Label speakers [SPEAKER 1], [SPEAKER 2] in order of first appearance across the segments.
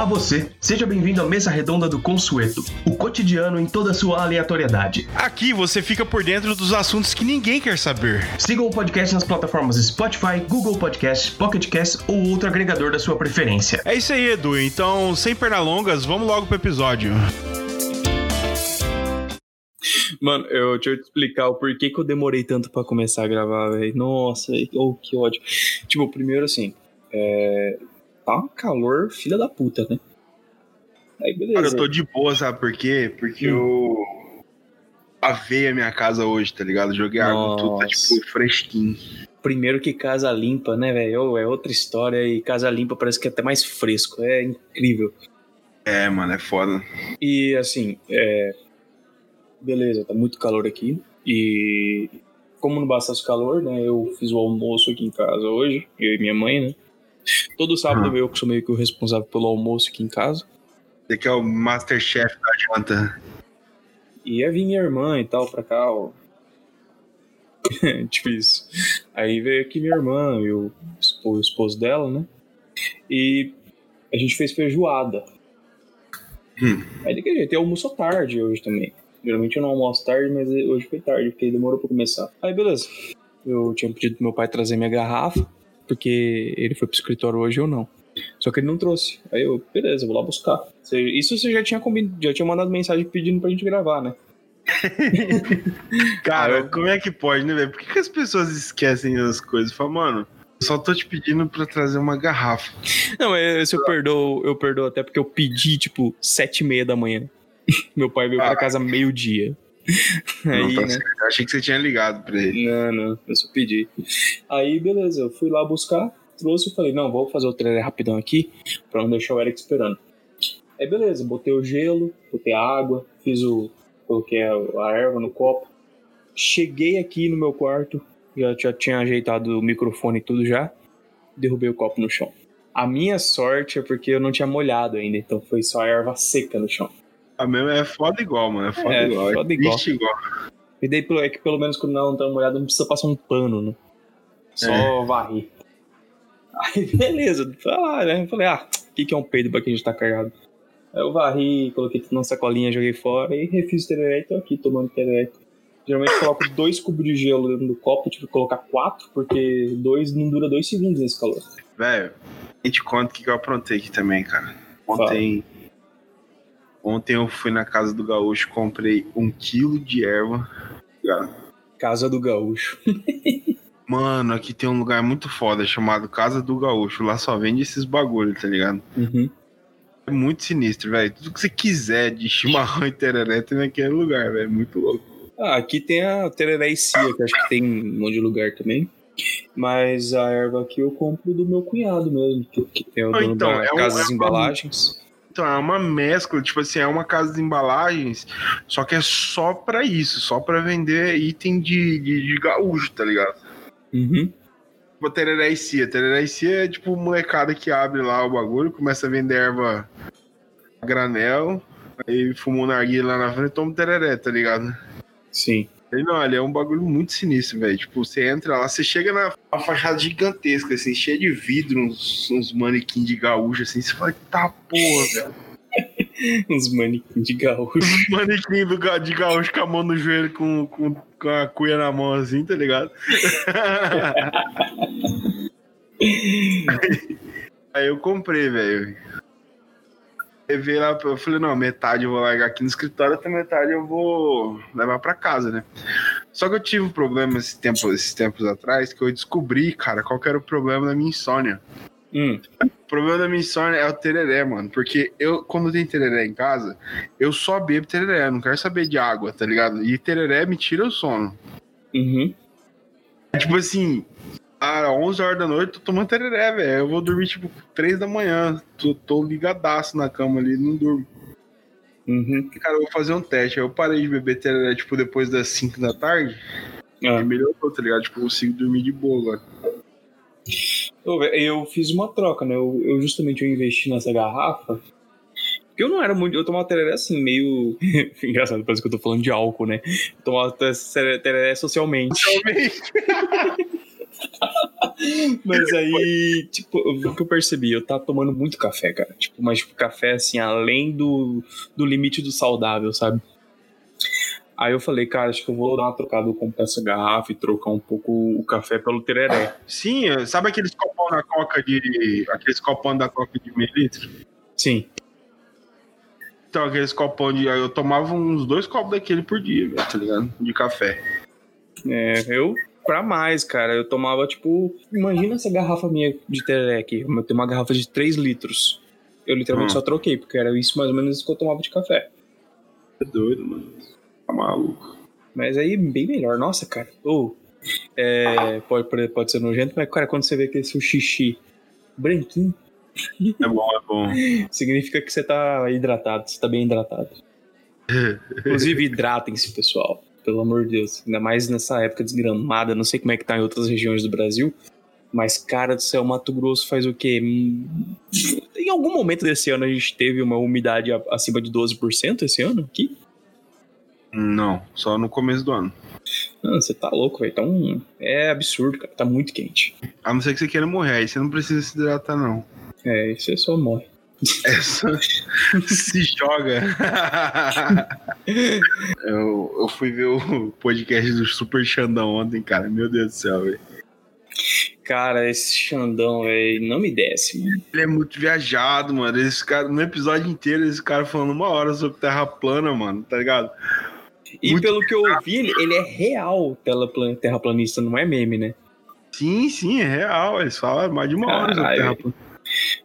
[SPEAKER 1] Olá você, seja bem-vindo à mesa redonda do Consueto, o cotidiano em toda a sua aleatoriedade.
[SPEAKER 2] Aqui você fica por dentro dos assuntos que ninguém quer saber.
[SPEAKER 1] Siga o podcast nas plataformas Spotify, Google Podcast, Pocket Cast ou outro agregador da sua preferência.
[SPEAKER 2] É isso aí, Edu. Então, sem pernalongas, vamos logo pro episódio.
[SPEAKER 3] Mano, eu, deixa eu te explicar o porquê que eu demorei tanto pra começar a gravar, velho. Nossa, oh, que ódio. Tipo, primeiro assim, é... tá um calor filha da puta, né?
[SPEAKER 2] Aí, beleza. Cara, eu tô de boa, sabe por quê? Porque hum. eu avei a minha casa hoje, tá ligado? Joguei Nossa. água, tudo tá, tipo, fresquinho.
[SPEAKER 3] Primeiro que casa limpa, né, velho? É outra história e casa limpa parece que é até mais fresco. É incrível.
[SPEAKER 2] É, mano, é foda.
[SPEAKER 3] E assim, é, beleza, tá muito calor aqui. E como não bastasse calor, né? Eu fiz o almoço aqui em casa hoje, eu e minha mãe, né? Todo sábado ah. eu que sou meio que o responsável pelo almoço aqui em casa.
[SPEAKER 2] Você que é o Masterchef da janta.
[SPEAKER 3] E ia vir minha irmã e tal pra cá, ó. tipo isso. Aí veio aqui minha irmã e o esposo dela, né? E a gente fez feijoada. Hum. Aí de que jeito, eu almoço tarde hoje também. Geralmente eu não almoço tarde, mas hoje foi tarde, porque demorou pra começar. Aí beleza. Eu tinha pedido pro meu pai trazer minha garrafa, porque ele foi pro escritório hoje ou não. Só que ele não trouxe. Aí eu, beleza, vou lá buscar. Isso você já tinha combinado, já tinha mandado mensagem pedindo pra gente gravar, né?
[SPEAKER 2] Cara, como é que pode, né, velho? Por que, que, as pessoas esquecem as coisas? Fala, mano, só tô te pedindo pra trazer uma garrafa.
[SPEAKER 3] Não, esse eu perdoo, eu perdoo até porque eu pedi, tipo, sete e meia da manhã. Meu pai veio ah. pra casa meio-dia.
[SPEAKER 2] Aí, tá né? Achei que você tinha ligado pra ele.
[SPEAKER 3] Não, não, eu só pedi. Aí, beleza, eu fui lá buscar, trouxe e falei, não, vou fazer o trailer rapidão aqui, pra não deixar o Eric esperando. Aí, beleza, botei o gelo, botei a água, fiz o. coloquei a, erva no copo. Cheguei aqui no meu quarto, já, já tinha ajeitado o microfone e tudo já, derrubei o copo no chão. A minha sorte é porque eu não tinha molhado ainda, então foi só a erva seca no chão.
[SPEAKER 2] A mesma é foda igual, mano. É foda é, igual. Foda é igual. igual.
[SPEAKER 3] E daí é que pelo menos quando não tá molhado não precisa passar um pano, né? Só é. varrer. Aí beleza, tá né? Falei, ah, o que, que é um peido pra quem já tá cagado? Aí eu varri, coloquei tudo na sacolinha, joguei fora e refiz o tereré e tô aqui tomando tereré. Geralmente coloco dois cubos de gelo dentro do copo, tive que colocar quatro, porque dois não dura dois segundos nesse calor.
[SPEAKER 2] Velho, a gente conta o que eu aprontei aqui também, cara. Ontem. Fala Ontem eu fui na casa do gaúcho, comprei um quilo de erva.
[SPEAKER 3] Casa do gaúcho.
[SPEAKER 2] Mano, aqui tem um lugar muito foda chamado Casa do Gaúcho. Lá só vende esses bagulho, tá ligado?
[SPEAKER 3] Uhum.
[SPEAKER 2] É muito sinistro, velho. Tudo que você quiser de chimarrão e tereré tem naquele lugar, velho. Muito louco.
[SPEAKER 3] Ah, aqui tem a tereré e cia, que acho que tem um monte de lugar também. Mas a erva aqui eu compro do meu cunhado mesmo, que, que tem o ah, dono então, da é Casa um, das é Embalagens.
[SPEAKER 2] Então, é uma mescla, tipo assim, é uma casa de embalagens, só que é só pra isso, só pra vender item de, de, de gaúcho, tá ligado?
[SPEAKER 3] Uhum.
[SPEAKER 2] Tipo, tereré e cia. Tereré e cia é tipo molecada que abre lá o bagulho, começa a vender erva a granel, aí fuma um narguilha lá na frente e toma tereré, tá ligado?
[SPEAKER 3] Sim.
[SPEAKER 2] Não, ele é um bagulho muito sinistro, velho. Tipo, você entra lá, você chega na uma fachada gigantesca, assim, cheia de vidro, uns, uns manequins de gaúcho, assim, você fala, tá porra, velho.
[SPEAKER 3] uns manequins de gaúcho.
[SPEAKER 2] Uns manequins do, de gaúcho com a mão no joelho, com, com, com a cuia na mão, assim, tá ligado? aí, aí eu comprei, velho levei lá, eu falei, não, metade eu vou largar aqui no escritório, até metade eu vou levar para casa, né? Só que eu tive um problema esses tempos, esses tempos atrás, que eu descobri, cara, qual era o problema da minha insônia.
[SPEAKER 3] Hum.
[SPEAKER 2] O problema da minha insônia é o tereré, mano. Porque eu, quando tem tereré em casa, eu só bebo tereré, não quero saber de água, tá ligado? E tereré me tira o sono.
[SPEAKER 3] Uhum.
[SPEAKER 2] Tipo assim, às 11 horas da noite, tô tomando tereré, velho. Eu vou dormir, tipo, 3 da manhã. Tô, tô ligadaço na cama ali, não durmo.
[SPEAKER 3] Uhum.
[SPEAKER 2] Cara, eu vou fazer um teste. Aí eu parei de beber tereré, tipo, depois das 5 da tarde.
[SPEAKER 3] Ah.
[SPEAKER 2] E melhorou, tá ligado? Tipo, eu consigo dormir de boa
[SPEAKER 3] agora. Eu fiz uma troca, né? Eu, eu justamente eu investi nessa garrafa. Porque eu não era muito. Eu tomava tereré assim, meio. Engraçado, parece que eu tô falando de álcool, né? Eu tomava tereré socialmente.
[SPEAKER 2] Socialmente.
[SPEAKER 3] Mas aí, tipo, o que eu percebi, eu tava tomando muito café, cara. Tipo, mas tipo, café assim, além do, do limite do saudável, sabe? Aí eu falei, cara, acho que eu vou dar uma trocada, vou comprar essa garrafa e trocar um pouco o café pelo tereré.
[SPEAKER 2] Sim, sabe aqueles copão da coca de. aqueles copão da coca de meio litro?
[SPEAKER 3] Sim.
[SPEAKER 2] Então, aqueles copão de. Eu tomava uns dois copos daquele por dia, velho, tá ligado? De café.
[SPEAKER 3] É, eu pra mais, cara. Eu tomava, tipo. Imagina essa garrafa minha de tereré aqui. Eu tenho uma garrafa de 3 litros. Eu literalmente
[SPEAKER 2] Hum.
[SPEAKER 3] só troquei, porque era isso mais ou menos que eu tomava de café.
[SPEAKER 2] É doido, mano. Tá maluco.
[SPEAKER 3] Mas aí, bem melhor. Nossa, cara. Ou. é, pode, pode ser nojento, mas, cara, quando você vê aquele seu xixi branquinho,
[SPEAKER 2] É bom, é bom.
[SPEAKER 3] significa que você tá hidratado, você tá bem hidratado. Inclusive, hidratem-se, pessoal. Pelo amor de Deus. Ainda mais nessa época desgramada. Não sei como é que tá em outras regiões do Brasil. Mas, cara do céu, Mato Grosso faz o quê? Em algum momento desse ano a gente teve uma umidade acima de 12% esse ano aqui?
[SPEAKER 2] Não, só no começo do ano.
[SPEAKER 3] Não, você tá louco, velho. Então, é absurdo, cara. Tá muito quente.
[SPEAKER 2] A não ser que você queira morrer, aí você não precisa se hidratar, não.
[SPEAKER 3] É, você só morre.
[SPEAKER 2] É só... se joga. eu, eu fui ver o podcast do Super Xandão ontem, cara. Meu Deus do céu, velho.
[SPEAKER 3] Cara, esse Xandão, velho, não me desce, mano.
[SPEAKER 2] Ele é muito viajado, mano. Esse cara, no episódio inteiro, esse cara falando uma hora sobre terra plana, mano, tá ligado?
[SPEAKER 3] E
[SPEAKER 2] Muito
[SPEAKER 3] pelo que eu vi, ele, é real terraplan- terraplanista, não é meme, né?
[SPEAKER 2] Sim, sim, é real. Eles falam mais de uma hora sobre
[SPEAKER 3] Caralho,
[SPEAKER 2] terra plana.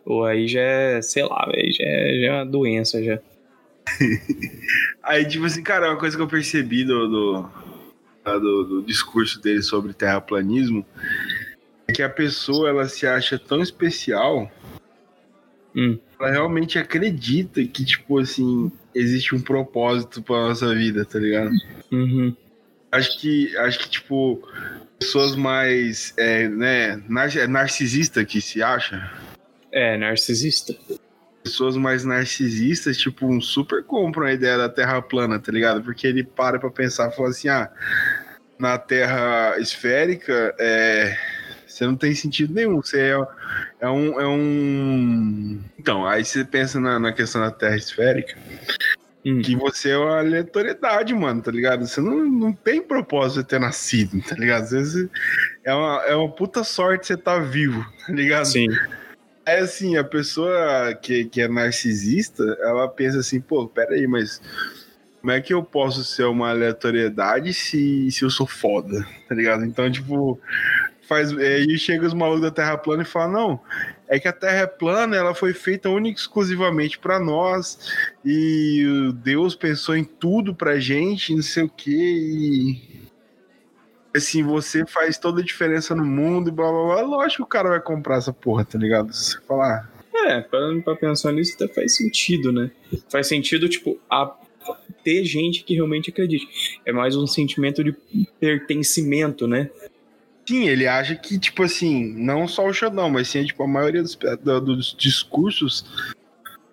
[SPEAKER 3] Ou aí já é, sei lá, velho, já, é- já é uma doença já.
[SPEAKER 2] Aí, tipo assim, cara, uma coisa que eu percebi do, do, tá, do, do discurso dele sobre terraplanismo é que a pessoa ela se acha tão especial,
[SPEAKER 3] Hum.
[SPEAKER 2] ela realmente acredita que, tipo assim, existe um propósito pra nossa vida, tá ligado?
[SPEAKER 3] Uhum.
[SPEAKER 2] Acho que, acho que tipo, pessoas mais, é, né, é narcisista que se acha,
[SPEAKER 3] É, narcisista.
[SPEAKER 2] pessoas mais narcisistas, tipo, um super compram a ideia da Terra plana, tá ligado? Porque ele para pra pensar e fala assim, ah, na Terra esférica, é, você não tem sentido nenhum, você é, é um, é um... Então, aí você pensa na, na questão da Terra esférica,
[SPEAKER 3] Hum.
[SPEAKER 2] que você é uma aleatoriedade, mano, tá ligado? Você não, não tem propósito de ter nascido, tá ligado? Às vezes é uma, é uma puta sorte você estar vivo, tá ligado?
[SPEAKER 3] Sim.
[SPEAKER 2] É assim, a pessoa que, que é narcisista, ela pensa assim, pô, peraí, mas como é que eu posso ser uma aleatoriedade se, se eu sou foda, tá ligado? Então, tipo, faz. Aí chega os malucos da Terra plana e fala, não, é que a Terra é plana, ela foi feita única e exclusivamente pra nós, e Deus pensou em tudo pra gente, não sei o quê, e assim, você faz toda a diferença no mundo e blá blá blá. Lógico que o cara vai comprar essa porra, tá ligado? Se você falar,
[SPEAKER 3] É, pra, pra pensar nisso até faz sentido, né? Faz sentido, tipo, a, ter gente que realmente acredite. É mais um sentimento de pertencimento, né?
[SPEAKER 2] sim, ele acha que, tipo assim, não só o Xandão, mas sim, tipo, a maioria dos, dos discursos.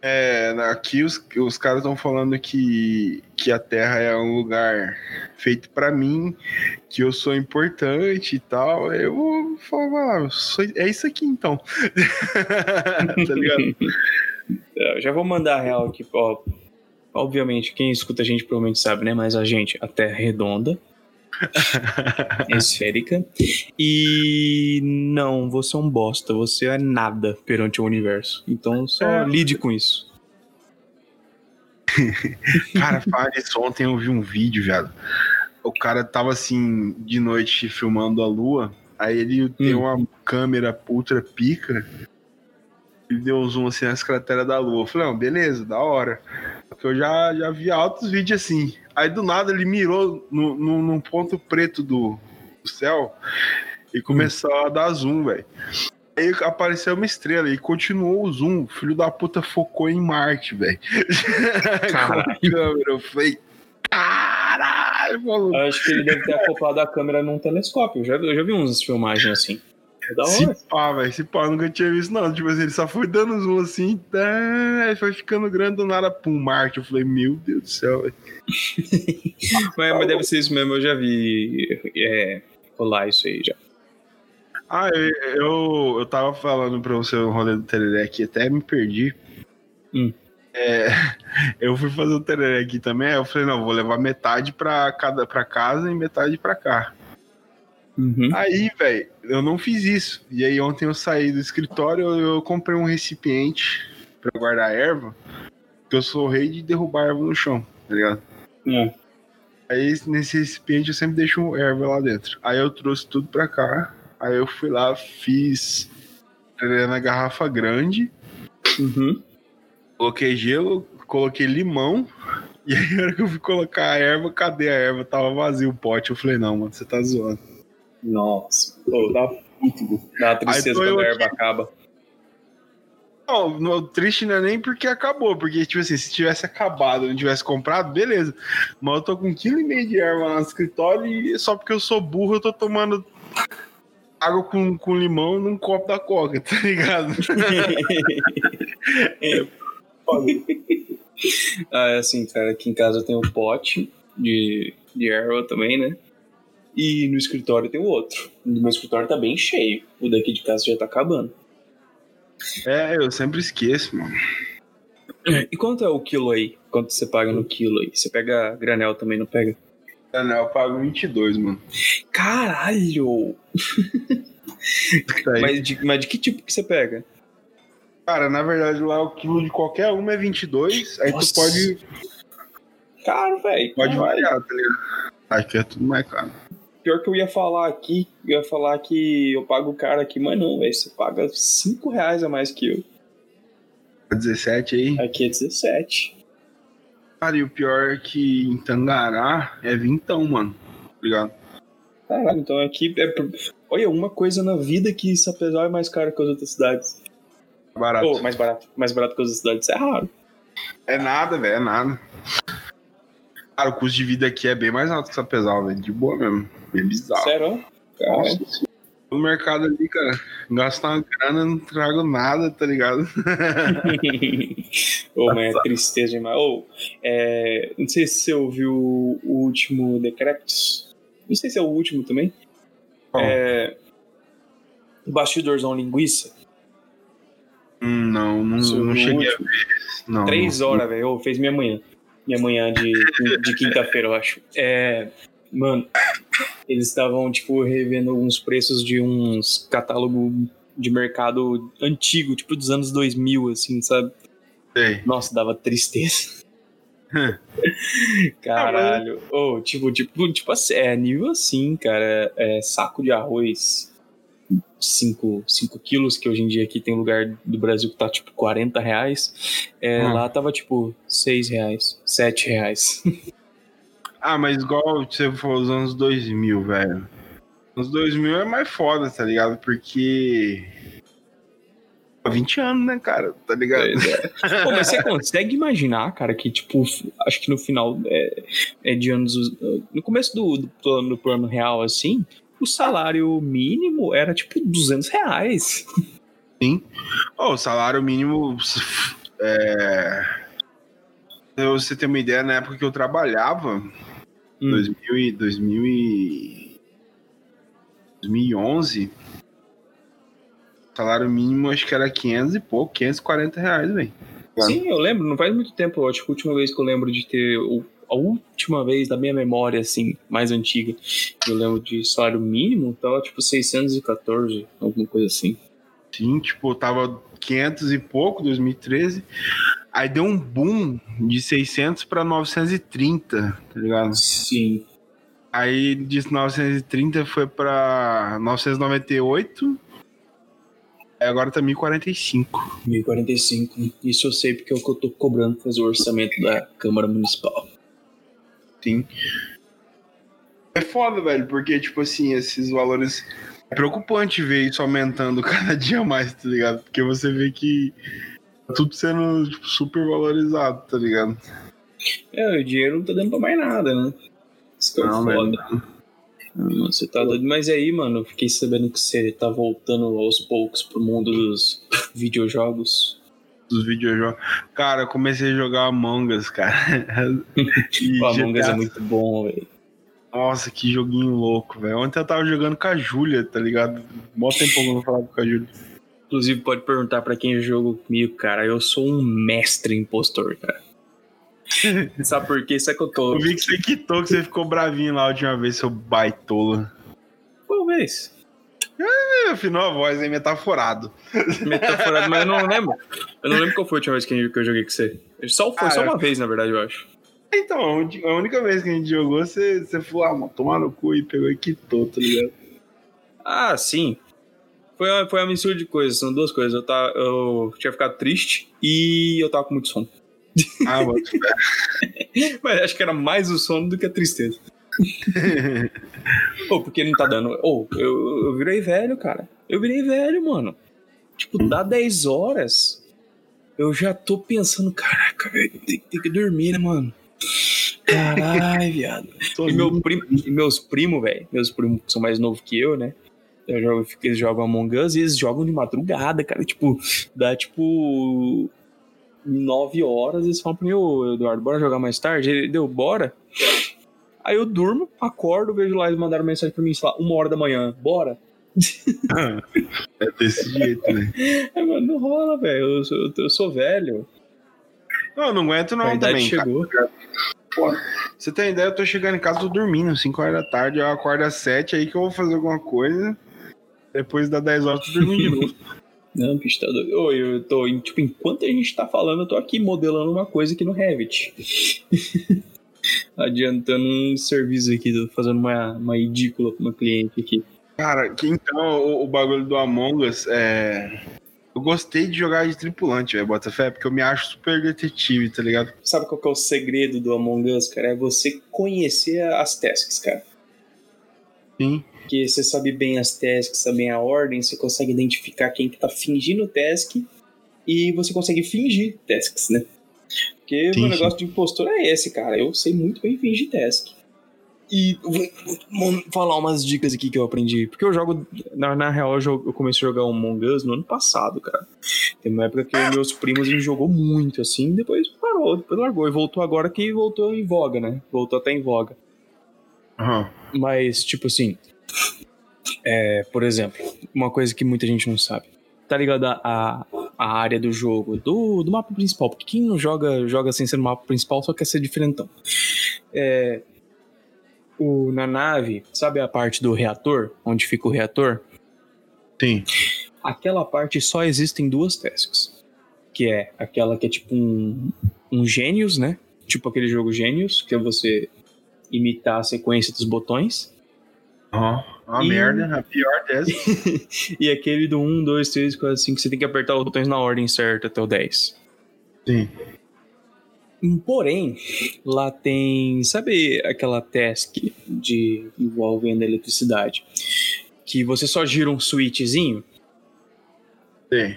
[SPEAKER 2] É, aqui os, os caras estão falando que, que a Terra é um lugar feito pra mim, que eu sou importante e tal. Eu vou falar, é isso aqui então. tá ligado?
[SPEAKER 3] É, Eu já vou mandar a real aqui, ó. Obviamente, quem escuta a gente provavelmente sabe, né? Mas a gente, a Terra é redonda. é esférica. E não, você é um bosta. Você é nada perante o universo. Então só
[SPEAKER 2] É.
[SPEAKER 3] lide com isso.
[SPEAKER 2] Cara, fala isso. Ontem eu vi um vídeo, viado. O cara tava assim, de noite, filmando a lua. Aí ele tem uma câmera ultra pica. Ele deu um zoom assim nas crateras da lua. Eu falei, não, beleza, da hora. Porque eu já, já vi altos vídeos assim. Aí do nada ele mirou no, no, num ponto preto do, do céu e começou a dar zoom, velho. Aí apareceu uma estrela e continuou o zoom. O filho da puta focou em Marte, velho. Com a câmera. Eu falei, caralho, maluco.
[SPEAKER 3] Eu acho que ele deve ter acoplado a câmera num telescópio. Eu já, eu já vi umas filmagens assim. É da hora.
[SPEAKER 2] Se pá, velho, se pá, nunca tinha visto, não. Tipo assim, ele só foi dando zoom assim, tá, aí foi ficando grande do nada, pum, Marte. Eu falei, meu Deus do céu, velho.
[SPEAKER 3] Mas, mas deve ser isso mesmo, eu já vi é, rolar isso aí já.
[SPEAKER 2] Ah, eu, eu, eu tava falando pra você o rolê do tereré aqui, até me perdi.
[SPEAKER 3] Hum.
[SPEAKER 2] É, eu fui fazer o tereré aqui também, aí eu falei, não, vou levar metade pra, cada, pra casa e metade pra cá.
[SPEAKER 3] Uhum.
[SPEAKER 2] Aí, velho, eu não fiz isso. E aí ontem eu saí do escritório, eu, eu comprei um recipiente pra guardar erva, que eu sou o rei de derrubar erva no chão, tá ligado?
[SPEAKER 3] É.
[SPEAKER 2] Aí nesse recipiente eu sempre deixo erva lá dentro. Aí eu trouxe tudo pra cá. Aí eu fui lá, fiz tereré na garrafa grande,
[SPEAKER 3] Uhum.
[SPEAKER 2] coloquei gelo, coloquei limão. E aí na hora que eu fui colocar a erva, cadê a erva? Tava vazio o pote. Eu falei, não, mano, você tá zoando.
[SPEAKER 3] Nossa. Pô, dá muito. Dá uma tristeza quando a
[SPEAKER 2] aqui.
[SPEAKER 3] erva acaba.
[SPEAKER 2] Não, no, o triste não é nem porque acabou, porque, tipo assim, se tivesse acabado, não tivesse comprado, beleza. Mas eu tô com um quilo e meio de erva lá no escritório e só porque eu sou burro, eu tô tomando água com, com limão num copo da coca, tá ligado?
[SPEAKER 3] é, ah, é assim, cara, aqui em casa tem um pote de, de erva também, né? E no escritório tem o outro. O meu escritório tá bem cheio. O daqui de casa já tá acabando.
[SPEAKER 2] É, eu sempre esqueço, mano.
[SPEAKER 3] E quanto é o quilo aí? Quanto você paga no quilo aí? Você pega granel também, não pega?
[SPEAKER 2] Não, eu pago 22, mano.
[SPEAKER 3] Caralho!
[SPEAKER 2] Tá.
[SPEAKER 3] Mas de, mas de que tipo que você pega?
[SPEAKER 2] Cara, na verdade, lá o quilo de qualquer uma é 22, aí
[SPEAKER 3] Nossa.
[SPEAKER 2] tu pode,
[SPEAKER 3] Caro, velho.
[SPEAKER 2] pode variar, tá ligado? Aqui é tudo mais caro.
[SPEAKER 3] Pior que eu ia falar aqui, eu ia falar que eu pago caro aqui, mas não, velho. Você paga 5 reais a mais que eu.
[SPEAKER 2] 17 aí.
[SPEAKER 3] Aqui é 17.
[SPEAKER 2] Cara, e o pior é que em Tangará é vintão, mano. Tá ligado?
[SPEAKER 3] Caralho, então aqui é. Olha, uma coisa na vida que Sapezal é mais caro que as outras cidades.
[SPEAKER 2] Barato.
[SPEAKER 3] Ou mais barato. Mais barato que as outras cidades. Isso é raro.
[SPEAKER 2] É nada, velho, é nada. Cara, o custo de vida aqui é bem mais alto que Sapezal, velho. De boa mesmo. Bem bizarro.
[SPEAKER 3] Sério? Caralho.
[SPEAKER 2] Nossa. No mercado ali, cara, gasto uma grana, não trago nada, tá ligado?
[SPEAKER 3] Ô, mas é tristeza demais. Ô, é, não sei se você ouviu o último Decreptus. Não sei se é o último também.
[SPEAKER 2] Qual?
[SPEAKER 3] É. Bastidorzão linguiça.
[SPEAKER 2] Hum, não, não, não cheguei a ver. Não,
[SPEAKER 3] Três horas, velho. Fez minha manhã. Minha manhã de, de quinta-feira, eu acho. É. Mano, eles estavam, tipo, revendo alguns preços de uns catálogos de mercado antigo, tipo dos anos 2000, assim, sabe?
[SPEAKER 2] Sei.
[SPEAKER 3] Nossa, dava tristeza. Caralho. Ô, tipo, tipo, tipo assim, é nível assim, cara. É saco de arroz. 5 quilos, que hoje em dia aqui tem lugar do Brasil que tá tipo 40 reais. É,
[SPEAKER 2] Hum.
[SPEAKER 3] Lá tava tipo 6 reais, 7 reais.
[SPEAKER 2] Ah, mas igual você falou os anos 2000, velho. Os 2000 é mais foda, tá ligado? Porque. Há 20 anos, né, cara? Tá ligado?
[SPEAKER 3] É. Pô, mas você consegue imaginar, cara, que, tipo, acho que no final é, é de anos. No começo do, do, plano, do plano real, assim, o salário mínimo era tipo 200 reais.
[SPEAKER 2] Sim. Ó, o salário mínimo. É. Pra você ter uma ideia, na época que eu trabalhava,
[SPEAKER 3] Hum.
[SPEAKER 2] 2000 e, 2000 e 2011, o salário mínimo acho que era 500 e pouco, 540 reais, velho.
[SPEAKER 3] Sim, eu lembro, não faz muito tempo, acho que a última vez que eu lembro de ter. A última vez da minha memória, assim, mais antiga, eu lembro de salário mínimo, tava tipo 614, alguma coisa assim.
[SPEAKER 2] Sim, tipo, tava 500 e pouco, 2013. Aí deu um boom de 600 pra 930, tá ligado?
[SPEAKER 3] Sim.
[SPEAKER 2] Aí de 930 foi pra 998. Aí agora tá 1045.
[SPEAKER 3] 1045. Isso eu sei porque é o que eu tô cobrando fazer o orçamento da Câmara Municipal.
[SPEAKER 2] É foda, velho, porque, tipo assim, esses valores. É preocupante ver isso aumentando cada dia mais, tá ligado? Porque você vê que tá tudo sendo tipo, super valorizado, tá ligado?
[SPEAKER 3] É, o dinheiro não tá dando pra mais nada, né? Isso que é
[SPEAKER 2] Não,
[SPEAKER 3] foda. Hum, Você tá doido. Mas aí, mano, eu fiquei sabendo que você tá voltando aos poucos pro mundo dos videojogos.
[SPEAKER 2] Dos videojogos. Cara, eu comecei a jogar Among Us, cara.
[SPEAKER 3] O Among Us é muito bom, velho.
[SPEAKER 2] Nossa, que joguinho louco, velho. Ontem eu tava jogando com a Júlia, tá ligado? Mostra um pouco eu falar com a Júlia.
[SPEAKER 3] Inclusive, pode perguntar pra quem jogou comigo, cara. Eu sou um mestre impostor, cara. Sabe por quê? Sabe que eu tô.
[SPEAKER 2] Eu vi que você quitou, que você ficou bravinho lá a última vez, seu baitola.
[SPEAKER 3] Qual
[SPEAKER 2] É, afinou a voz aí, metaforado.
[SPEAKER 3] Metaforado, mas eu não lembro. Eu não lembro qual foi a última vez que eu joguei com você. Só, foi
[SPEAKER 2] Ah,
[SPEAKER 3] só
[SPEAKER 2] eu-
[SPEAKER 3] uma vez, na verdade, eu acho.
[SPEAKER 2] Então, a única vez que a gente jogou, você, você falou, ah, mano, tomar no cu e pegou e quitou, tá ligado?
[SPEAKER 3] Ah, sim. Foi uma, foi uma mistura de coisas, são duas coisas. Eu, tava, eu tinha ficado triste e eu tava com muito sono.
[SPEAKER 2] Ah, mano.
[SPEAKER 3] Mas acho que era mais o sono do que a tristeza. Pô, porque não tá dando. Ô, eu, eu virei velho, cara. Eu virei velho, mano. Tipo, dá 10 horas. Eu já tô pensando, caraca, velho, tem, tem que dormir, né, mano? Caralho, viado. E, meu primo, e meus primos, velho, meus primos que são mais novos que eu, né? Eu jogo, eles jogam Among Us e eles jogam de madrugada, cara. Tipo, dá tipo. 9 horas, eles falam pra mim, ô Eduardo, bora jogar mais tarde? Ele deu, bora. Aí eu durmo, acordo, vejo lá, eles mandaram mensagem pra mim, sei lá, uma hora da manhã, bora.
[SPEAKER 2] É desse jeito, né?
[SPEAKER 3] Aí, mano, não rola, velho. Eu, sou- eu, eu sou velho.
[SPEAKER 2] Não, eu não aguento
[SPEAKER 3] a
[SPEAKER 2] não também, cara.
[SPEAKER 3] chegou.
[SPEAKER 2] Você tem ideia, eu tô chegando em casa, tô dormindo, 5 horas da tarde, eu acordo às 7, aí que eu vou fazer alguma coisa. Depois das 10 horas, tô dormindo de novo.
[SPEAKER 3] Não, bicho, tá doido. Eu tô, tipo, enquanto a gente tá falando, eu tô aqui modelando uma coisa aqui no Revit. Adiantando um serviço aqui, tô fazendo uma, uma edícula pra uma cliente aqui.
[SPEAKER 2] Cara, então o, o bagulho do Among Us é. Eu gostei de jogar de tripulante, velho, Botafé, porque eu me acho super detetive, tá ligado?
[SPEAKER 3] Sabe qual que é o segredo do Among Us, cara? É você conhecer as tasks, cara.
[SPEAKER 2] Sim.
[SPEAKER 3] Porque você sabe bem as tasks, sabe bem a ordem, você consegue identificar quem que tá fingindo task e você consegue fingir tasks, né? Porque o
[SPEAKER 2] Sim,
[SPEAKER 3] meu
[SPEAKER 2] sim.
[SPEAKER 3] negócio de impostor é esse, cara. Eu sei muito bem fingir task. E vou, vou falar umas dicas aqui que eu aprendi. Porque eu jogo. Na, na real, eu, jogo- eu comecei a jogar Among Us no ano passado, cara. Tem uma época que meus primos a gente jogou muito, assim, depois parou, depois largou. E voltou agora que voltou em voga, né? Voltou até em voga.
[SPEAKER 2] Aham.
[SPEAKER 3] Mas, tipo assim. É, por exemplo, uma coisa que muita gente não sabe. Tá ligado a, a, a área do jogo, do, do mapa principal. Porque quem não joga, joga sem ser no mapa principal só quer ser diferentão. É, o, na nave, sabe a parte do reator? Onde fica o reator?
[SPEAKER 2] Sim.
[SPEAKER 3] Aquela parte só existem duas tasks. Que é aquela que é tipo um, um Gênios, né? Tipo aquele jogo Gênios, que é você imitar a sequência dos botões.
[SPEAKER 2] Aham. Uma
[SPEAKER 3] E-
[SPEAKER 2] merda, a pior dessa.
[SPEAKER 3] e aquele do 1, 2, 3, 4, 5, você tem que apertar os botões na ordem certa até o 10.
[SPEAKER 2] Sim.
[SPEAKER 3] Hum, Porém, lá tem. Sabe aquela task de envolvendo eletricidade? Que você só gira um switchzinho?
[SPEAKER 2] Sim.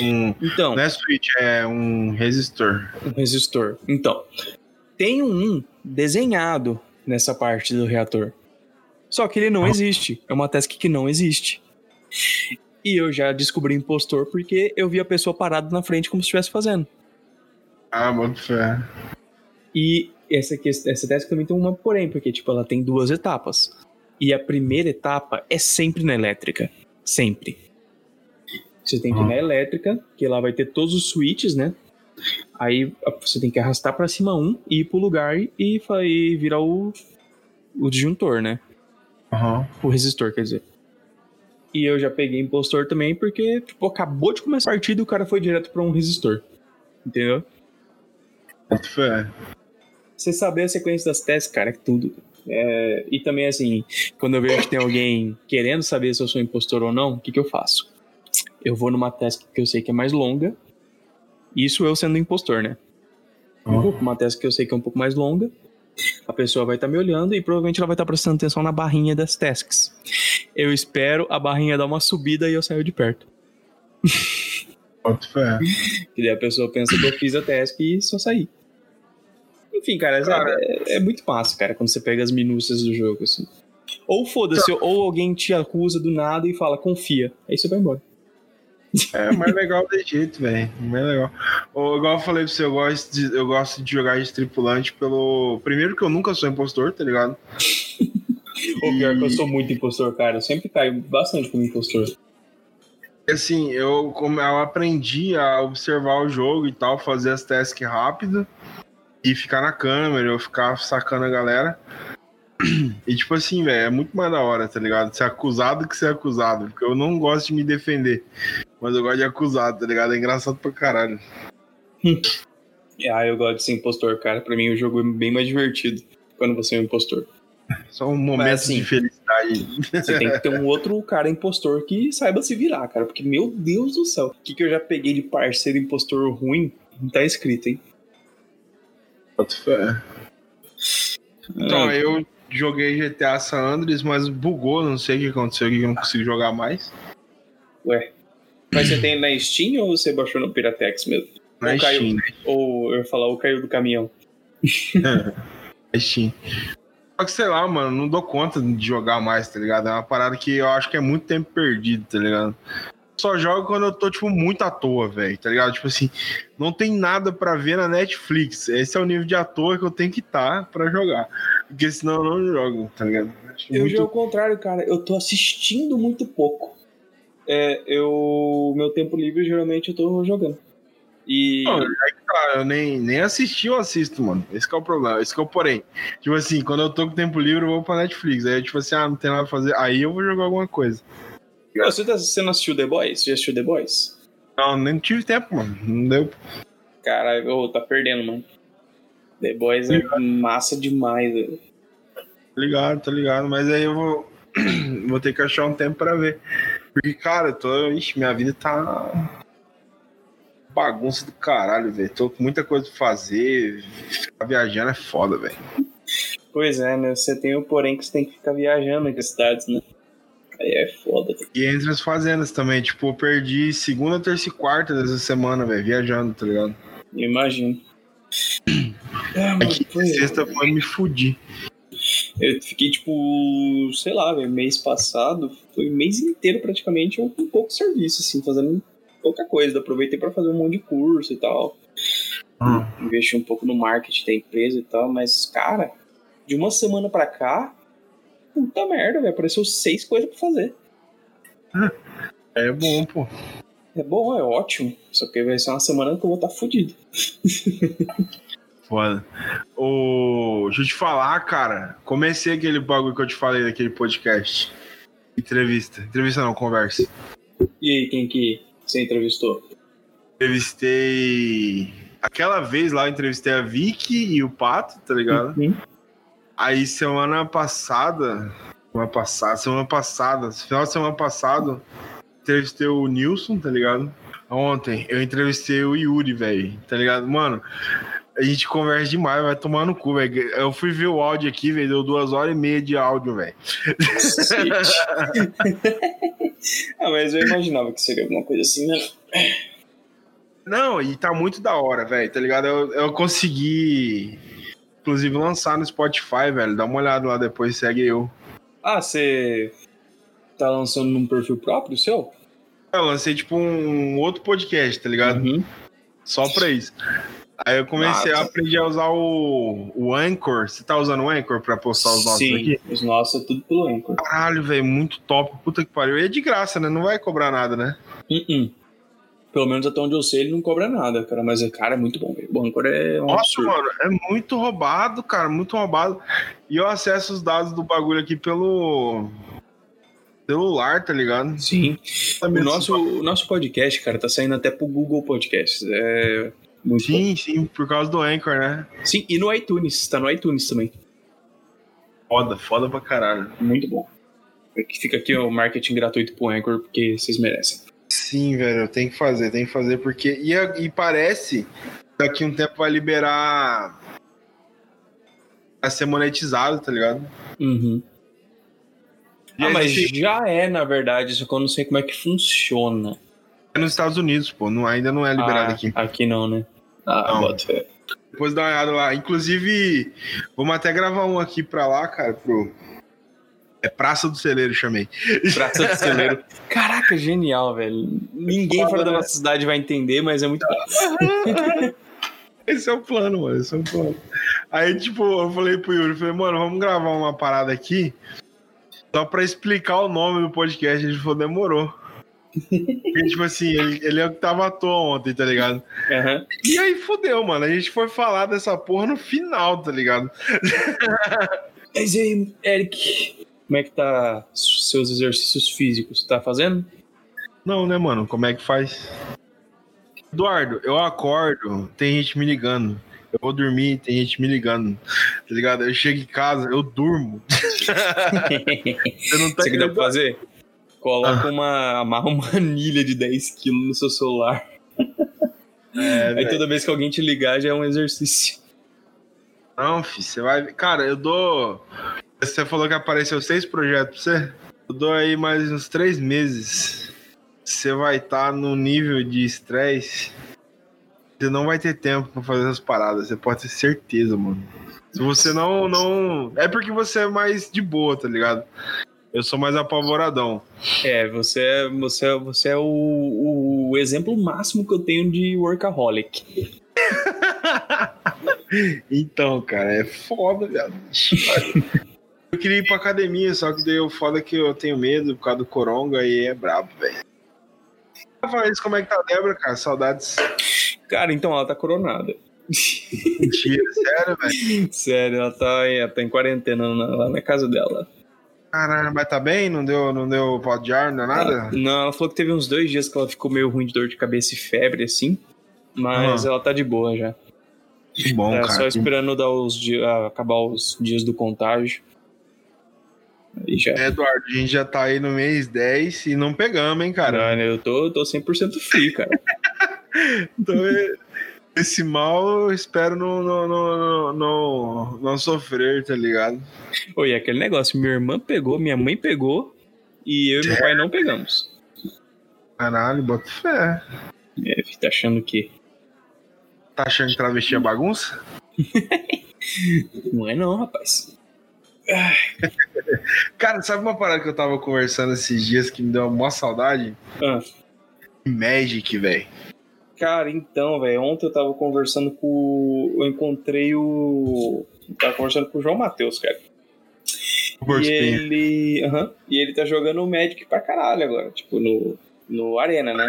[SPEAKER 2] Um,
[SPEAKER 3] Então,
[SPEAKER 2] não é switch, é um resistor.
[SPEAKER 3] um resistor. Então, tem um desenhado nessa parte do reator. Só que ele não existe. É uma task que não existe. E eu já descobri impostor porque eu vi a pessoa parada na frente como se estivesse fazendo.
[SPEAKER 2] Ah, boto fé.
[SPEAKER 3] E essa, essa task também tem uma porém, porque tipo, ela tem duas etapas. E a primeira etapa é sempre na elétrica. Sempre. Você tem que ir
[SPEAKER 2] Ah.
[SPEAKER 3] na elétrica, que lá vai ter todos os switches, né? Aí você tem que arrastar pra cima um e ir pro lugar e, e virar o, o disjuntor, né?
[SPEAKER 2] Aham.
[SPEAKER 3] O resistor, quer dizer. E eu já peguei impostor também, porque, tipo, acabou de começar a partida e o cara foi direto pra um resistor. Entendeu?
[SPEAKER 2] Fé.
[SPEAKER 3] Você saber a sequência das testes, cara, é tudo. É, e também, assim, quando eu vejo que tem alguém querendo saber se eu sou impostor ou não, o que, que eu faço? Eu vou numa task que eu sei que é mais longa. Isso eu sendo impostor, né? Eu vou pra uma task que eu sei que é um pouco mais longa. A pessoa vai estar me olhando e provavelmente ela vai estar prestando atenção na barrinha das tasks. Eu espero a barrinha dar uma subida e eu saio de perto. Que daí a pessoa pensa que eu fiz a task e só saí. Enfim, cara,
[SPEAKER 2] Cara.
[SPEAKER 3] É, é muito massa, cara, quando você pega as minúcias do jogo, assim. Ou foda-se, ou alguém te acusa do nada e fala, confia. Aí você vai embora.
[SPEAKER 2] É mais legal desse jeito, velho. Mais legal. Ou, igual eu falei pra você, eu gosto, de, eu gosto de jogar de tripulante pelo. Primeiro que eu nunca sou impostor, tá ligado?
[SPEAKER 3] Pô, pior que eu sou muito impostor, cara. Eu sempre caio bastante como impostor.
[SPEAKER 2] Assim, eu, como eu aprendi a observar o jogo e tal, fazer as tasks rápido e ficar na câmera, eu ficar sacando a galera. E tipo assim, velho, é muito mais da hora, tá ligado? Ser acusado que ser acusado. Porque eu não gosto de me defender. Mas eu gosto de acusado, tá ligado? É engraçado pra caralho.
[SPEAKER 3] Ah, eu gosto de ser impostor, cara. Pra mim o jogo é bem mais divertido quando você é um impostor.
[SPEAKER 2] Só um momento
[SPEAKER 3] assim,
[SPEAKER 2] de felicidade.
[SPEAKER 3] Você tem que ter um outro cara impostor que saiba se virar, cara. Porque, meu Deus do céu, o que, que eu já peguei de parceiro impostor ruim? Não tá escrito, hein?
[SPEAKER 2] Então,
[SPEAKER 3] Ah,
[SPEAKER 2] eu joguei GTA San Andreas, mas bugou, não sei o que aconteceu, que eu não consigo jogar mais.
[SPEAKER 3] Ué. Mas você tem na Steam ou você baixou no Piratex mesmo?
[SPEAKER 2] Na
[SPEAKER 3] Ou caiu-
[SPEAKER 2] Steam,
[SPEAKER 3] Ou eu ia falar, ou caiu do caminhão.
[SPEAKER 2] na Steam. Só que sei lá, mano, não dou conta de jogar mais, tá ligado? É uma parada que eu acho que é muito tempo perdido, tá ligado? Só jogo quando eu tô, tipo, muito à toa, velho, tá ligado? Tipo assim, não tem nada pra ver na Netflix. Esse é o nível de à toa que eu tenho que estar pra jogar. Porque senão eu não jogo, tá ligado? Acho
[SPEAKER 3] Eu
[SPEAKER 2] muito-
[SPEAKER 3] já é o contrário, cara. Eu tô assistindo muito pouco. É, eu. Meu tempo livre, geralmente, eu tô jogando. E.
[SPEAKER 2] Não, é que tá, eu nem, nem assisti, eu assisto, mano. Esse que é o problema, esse que é o porém. Tipo assim, quando eu tô com tempo livre, eu vou pra Netflix. Aí, tipo assim, ah, não tem nada pra fazer. Aí eu vou jogar alguma coisa.
[SPEAKER 3] Você, tá- você não assistiu The Boys? Você já assistiu The Boys?
[SPEAKER 2] Não, nem tive tempo, mano. Não deu.
[SPEAKER 3] Caralho, tá perdendo, mano. The Boys é massa demais, velho.
[SPEAKER 2] Tá ligado, tá ligado. Mas aí eu vou, vou ter que achar um tempo pra ver. Porque, cara, eu tô. Ixi, minha vida tá. Bagunça do caralho, velho. Tô com muita coisa pra fazer. Ficar viajando é foda, velho.
[SPEAKER 3] Pois é, né? Você tem o porém que você tem que ficar viajando entre cidades, né? Aí é foda.
[SPEAKER 2] E entre as fazendas também. Tipo, eu perdi segunda, terça e quarta dessa semana, velho. Viajando, tá ligado?
[SPEAKER 3] Imagino. É, mano,
[SPEAKER 2] Aqui,
[SPEAKER 3] foi-
[SPEAKER 2] sexta foi me fudir.
[SPEAKER 3] Eu fiquei, tipo, sei lá, velho, mês passado, foi mês inteiro praticamente eu com pouco serviço, assim, fazendo pouca coisa. Aproveitei pra fazer um monte de curso e tal.
[SPEAKER 2] Hum.
[SPEAKER 3] Investi um pouco no marketing da empresa e tal, mas, cara, de uma semana pra cá, puta merda, velho, apareceu seis coisas pra fazer.
[SPEAKER 2] É bom, pô.
[SPEAKER 3] É bom, é ótimo. Só que vai ser uma semana que eu vou estar fudido.
[SPEAKER 2] Foda. Ô, deixa eu te falar, cara. Comecei aquele bagulho que eu te falei daquele podcast. Entrevista. Entrevista não, conversa.
[SPEAKER 3] E aí, quem que você entrevistou?
[SPEAKER 2] Entrevistei. Aquela vez lá eu entrevistei a Vicky e o Pato, tá ligado?
[SPEAKER 3] Uhum.
[SPEAKER 2] Aí semana passada. Semana passada, semana passada, final de semana passado, entrevistei o Nilson, tá ligado? Ontem eu entrevistei o Yuri, velho, tá ligado? Mano, a gente conversa demais, vai tomar no cu, velho. Eu fui ver o áudio aqui, velho, deu duas horas e meia de áudio, velho.
[SPEAKER 3] Ah, mas eu imaginava que seria alguma coisa assim, né?
[SPEAKER 2] Não, e tá muito da hora, velho, tá ligado? Eu, eu consegui, inclusive, lançar no Spotify, velho. Dá uma olhada lá depois, segue eu.
[SPEAKER 3] Ah, você tá lançando num perfil próprio seu?
[SPEAKER 2] Eu lancei, tipo, um outro podcast, tá ligado?
[SPEAKER 3] Uhum.
[SPEAKER 2] Só pra isso. Aí eu comecei
[SPEAKER 3] Massa.
[SPEAKER 2] a aprender a usar o, o Anchor. Você tá usando o Anchor pra postar os nossos
[SPEAKER 3] Sim,
[SPEAKER 2] aqui?
[SPEAKER 3] os nossos é tudo pelo Anchor.
[SPEAKER 2] Caralho, velho, muito top. Puta que pariu. E é de graça, né? Não vai cobrar nada, né?
[SPEAKER 3] Uh-uh. Pelo menos até onde eu sei, ele não cobra nada, cara. Mas, cara, é muito bom. O Anchor é um
[SPEAKER 2] Nossa,
[SPEAKER 3] absurdo.
[SPEAKER 2] mano, é muito roubado, cara. Muito roubado. E eu acesso os dados do bagulho aqui pelo celular, tá ligado?
[SPEAKER 3] Sim. O nosso, o nosso podcast, cara, tá saindo até pro Google Podcasts. É muito bom.
[SPEAKER 2] Sim, sim, por causa do Anchor, né?
[SPEAKER 3] Sim, e no iTunes. Tá no iTunes também.
[SPEAKER 2] Foda, foda pra caralho.
[SPEAKER 3] Muito bom. É Fica aqui o marketing gratuito pro Anchor, porque vocês merecem.
[SPEAKER 2] Sim, velho, tenho que fazer, tem que fazer, porque. E, e parece que daqui a um tempo vai liberar. a ser monetizado, tá ligado?
[SPEAKER 3] Uhum. Ah, mas já é, na verdade, só que eu não sei como é que funciona.
[SPEAKER 2] É nos Estados Unidos, pô, não, ainda não é liberado
[SPEAKER 3] Ah,
[SPEAKER 2] aqui.
[SPEAKER 3] Aqui não, né? Ah, bota fé.
[SPEAKER 2] Depois dá uma olhada lá. Inclusive, vamos até gravar um aqui pra lá, cara, pro. É Praça do Celeiro, chamei.
[SPEAKER 3] Praça do Celeiro. Caraca, genial, velho. Ninguém fora da nossa cidade vai entender, mas é muito bom.
[SPEAKER 2] Esse é o plano, mano. Esse é o plano. Aí, tipo, eu falei pro Yuri, falei, mano, vamos gravar uma parada aqui. Só pra explicar o nome do podcast, a gente falou, demorou. Porque, tipo assim, ele, ele é o que tava à toa ontem, tá ligado?
[SPEAKER 3] Aham.
[SPEAKER 2] E aí fudeu, mano. A gente foi falar dessa porra no final, tá ligado?
[SPEAKER 3] Mas aí, Eric? Como é que tá seus exercícios físicos? Tá fazendo?
[SPEAKER 2] Não, né, mano? Como é que faz? Eduardo, eu acordo, tem gente me ligando. Eu vou dormir, tem gente me ligando. Tá ligado? Eu chego em casa, eu durmo. Você não tá
[SPEAKER 3] o que dá pra fazer? Coloca uma. amarra uma anilha de 10 quilos no seu celular.
[SPEAKER 2] É,
[SPEAKER 3] Aí toda vez que alguém te ligar já é um exercício.
[SPEAKER 2] Não, filho, você vai. Cara, eu dou. Você falou que apareceu seis projetos pra você? Eu dou aí mais uns três meses. Você vai estar no nível de estresse. Você não vai ter tempo pra fazer essas paradas. Você pode ter certeza, mano. Se você não. não... É porque você é mais de boa, tá ligado? Eu sou mais apavoradão.
[SPEAKER 3] É, você é, você é, você é o, o exemplo máximo que eu tenho de workaholic.
[SPEAKER 2] Então, cara, é foda, viado. Eu queria ir pra academia, só que daí o foda que eu tenho medo por causa do coronga e é brabo, velho. Fala isso, como é que tá a Débora, cara? Saudades.
[SPEAKER 3] Cara, então ela tá coronada.
[SPEAKER 2] Mentira, sério, velho.
[SPEAKER 3] Sério, ela tá, ela tá em quarentena na- lá na casa dela.
[SPEAKER 2] Caralho, mas tá bem? Não deu, não deu pó de ar, não é nada?
[SPEAKER 3] Não, ela falou que teve uns dois dias que ela ficou meio ruim de dor de cabeça e febre, assim. Mas ela tá de boa já.
[SPEAKER 2] Que bom,
[SPEAKER 3] Tá
[SPEAKER 2] cara.
[SPEAKER 3] só esperando dar os dias, acabar os dias do contágio.
[SPEAKER 2] É, Eduardo, a gente já tá aí no mês 10 e não pegamos, hein, cara?
[SPEAKER 3] Caralho, eu tô, tô 100% free, cara.
[SPEAKER 2] Então, é- esse mal eu espero não, não, não, não, não, sofrer, tá ligado?
[SPEAKER 3] Oi, é aquele negócio, minha irmã pegou, minha mãe pegou e eu e meu pai não pegamos.
[SPEAKER 2] Caralho, bota fé.
[SPEAKER 3] É, tá achando que.
[SPEAKER 2] Tá achando que travesti é bagunça?
[SPEAKER 3] Não é não, rapaz.
[SPEAKER 2] Cara, sabe uma parada que eu tava conversando esses dias que me deu uma maior saudade?
[SPEAKER 3] Ah,
[SPEAKER 2] Magic, velho.
[SPEAKER 3] cara, então, velho, ontem eu tava conversando com. Eu encontrei o. Eu tava conversando com o João Matheus, cara. E ele. aham, e ele tá jogando o Magic pra caralho agora, tipo, no, no Arena, né?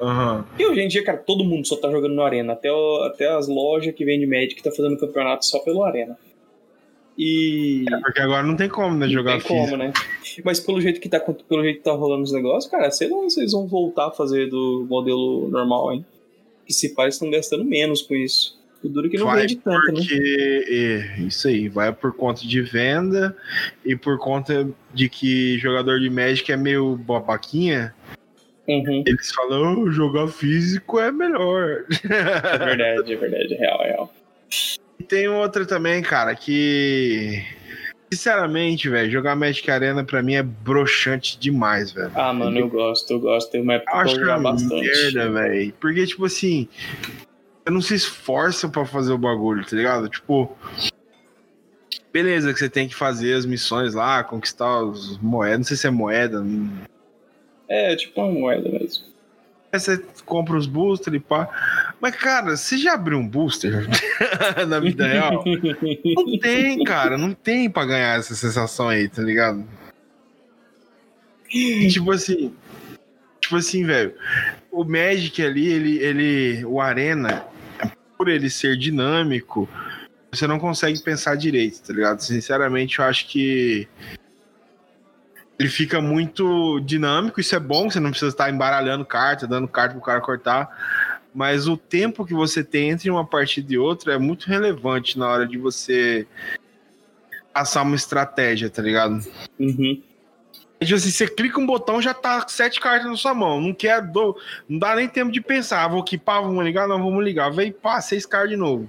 [SPEAKER 2] Aham.
[SPEAKER 3] E hoje em dia, cara, todo mundo só tá jogando no Arena. Até, o- até as lojas que vendem Magic tá fazendo campeonato só pelo Arena. E.
[SPEAKER 2] Porque agora não tem como, né, jogar
[SPEAKER 3] tem como, né? Mas pelo jeito que tá, pelo jeito que tá rolando os negócios, cara, sei lá se eles vão voltar a fazer do modelo normal, hein? Que se parece estão gastando menos com isso. O duro é que não
[SPEAKER 2] Vai
[SPEAKER 3] vende tanto, né?
[SPEAKER 2] É, isso aí, vai por conta de venda e por conta de que jogador de Magic é meio babaquinha,
[SPEAKER 3] Uhum.
[SPEAKER 2] eles falam, "Oh, jogar físico é melhor.
[SPEAKER 3] É verdade, é verdade, é real, é real.
[SPEAKER 2] E tem outra também, cara, que. Sinceramente, velho, jogar Magic Arena pra mim é broxante demais, velho.
[SPEAKER 3] Ah, mano, eu gosto, eu gosto. Tem uma época
[SPEAKER 2] Eu
[SPEAKER 3] que
[SPEAKER 2] acho
[SPEAKER 3] jogava
[SPEAKER 2] uma
[SPEAKER 3] bastante.
[SPEAKER 2] merda, velho. Porque, tipo assim, não se esforça pra fazer o bagulho, tá ligado? Tipo, beleza que você tem que fazer as missões lá, conquistar os moedas, não sei se é moeda, não-
[SPEAKER 3] É, tipo uma moeda mesmo.
[SPEAKER 2] Aí você compra os boosters e pá. Mas, cara, você já abriu um booster na vida real? Não tem, cara, não tem pra ganhar essa sensação aí, tá ligado? E, tipo assim, tipo assim, velho, o Magic ali, ele, ele, o Arena, por ele ser dinâmico, você não consegue pensar direito, tá ligado? Sinceramente, eu acho que ele fica muito dinâmico, isso é bom, você não precisa estar embaralhando carta, dando carta pro cara cortar, mas o tempo que você tem entre uma partida e outra é muito relevante na hora de você passar uma estratégia, tá ligado?
[SPEAKER 3] Uhum.
[SPEAKER 2] Tipo assim, você clica um botão, já tá sete cartas na sua mão. Não quer, do... não dá nem tempo de pensar. Ah, vou equipar, vamos ligar? Não, vamos ligar. Vem, pá, seis cartas de novo.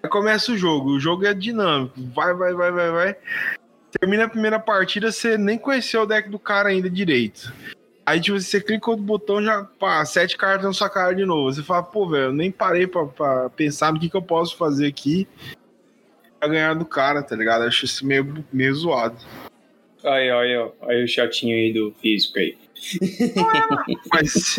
[SPEAKER 2] Aí começa o jogo. O jogo é dinâmico. Vai, vai, vai, vai, vai. Termina a primeira partida, você nem conheceu o deck do cara ainda direito. Aí, tipo, você clica outro botão, já, pá, sete cartas na sua cara de novo. Você fala, pô, velho, eu nem parei pra, pra pensar no que, que eu posso fazer aqui pra ganhar do cara, tá ligado? Eu acho isso meio, meio zoado.
[SPEAKER 3] Aí, aí, ó. Aí o chatinho aí do físico aí.
[SPEAKER 2] Mas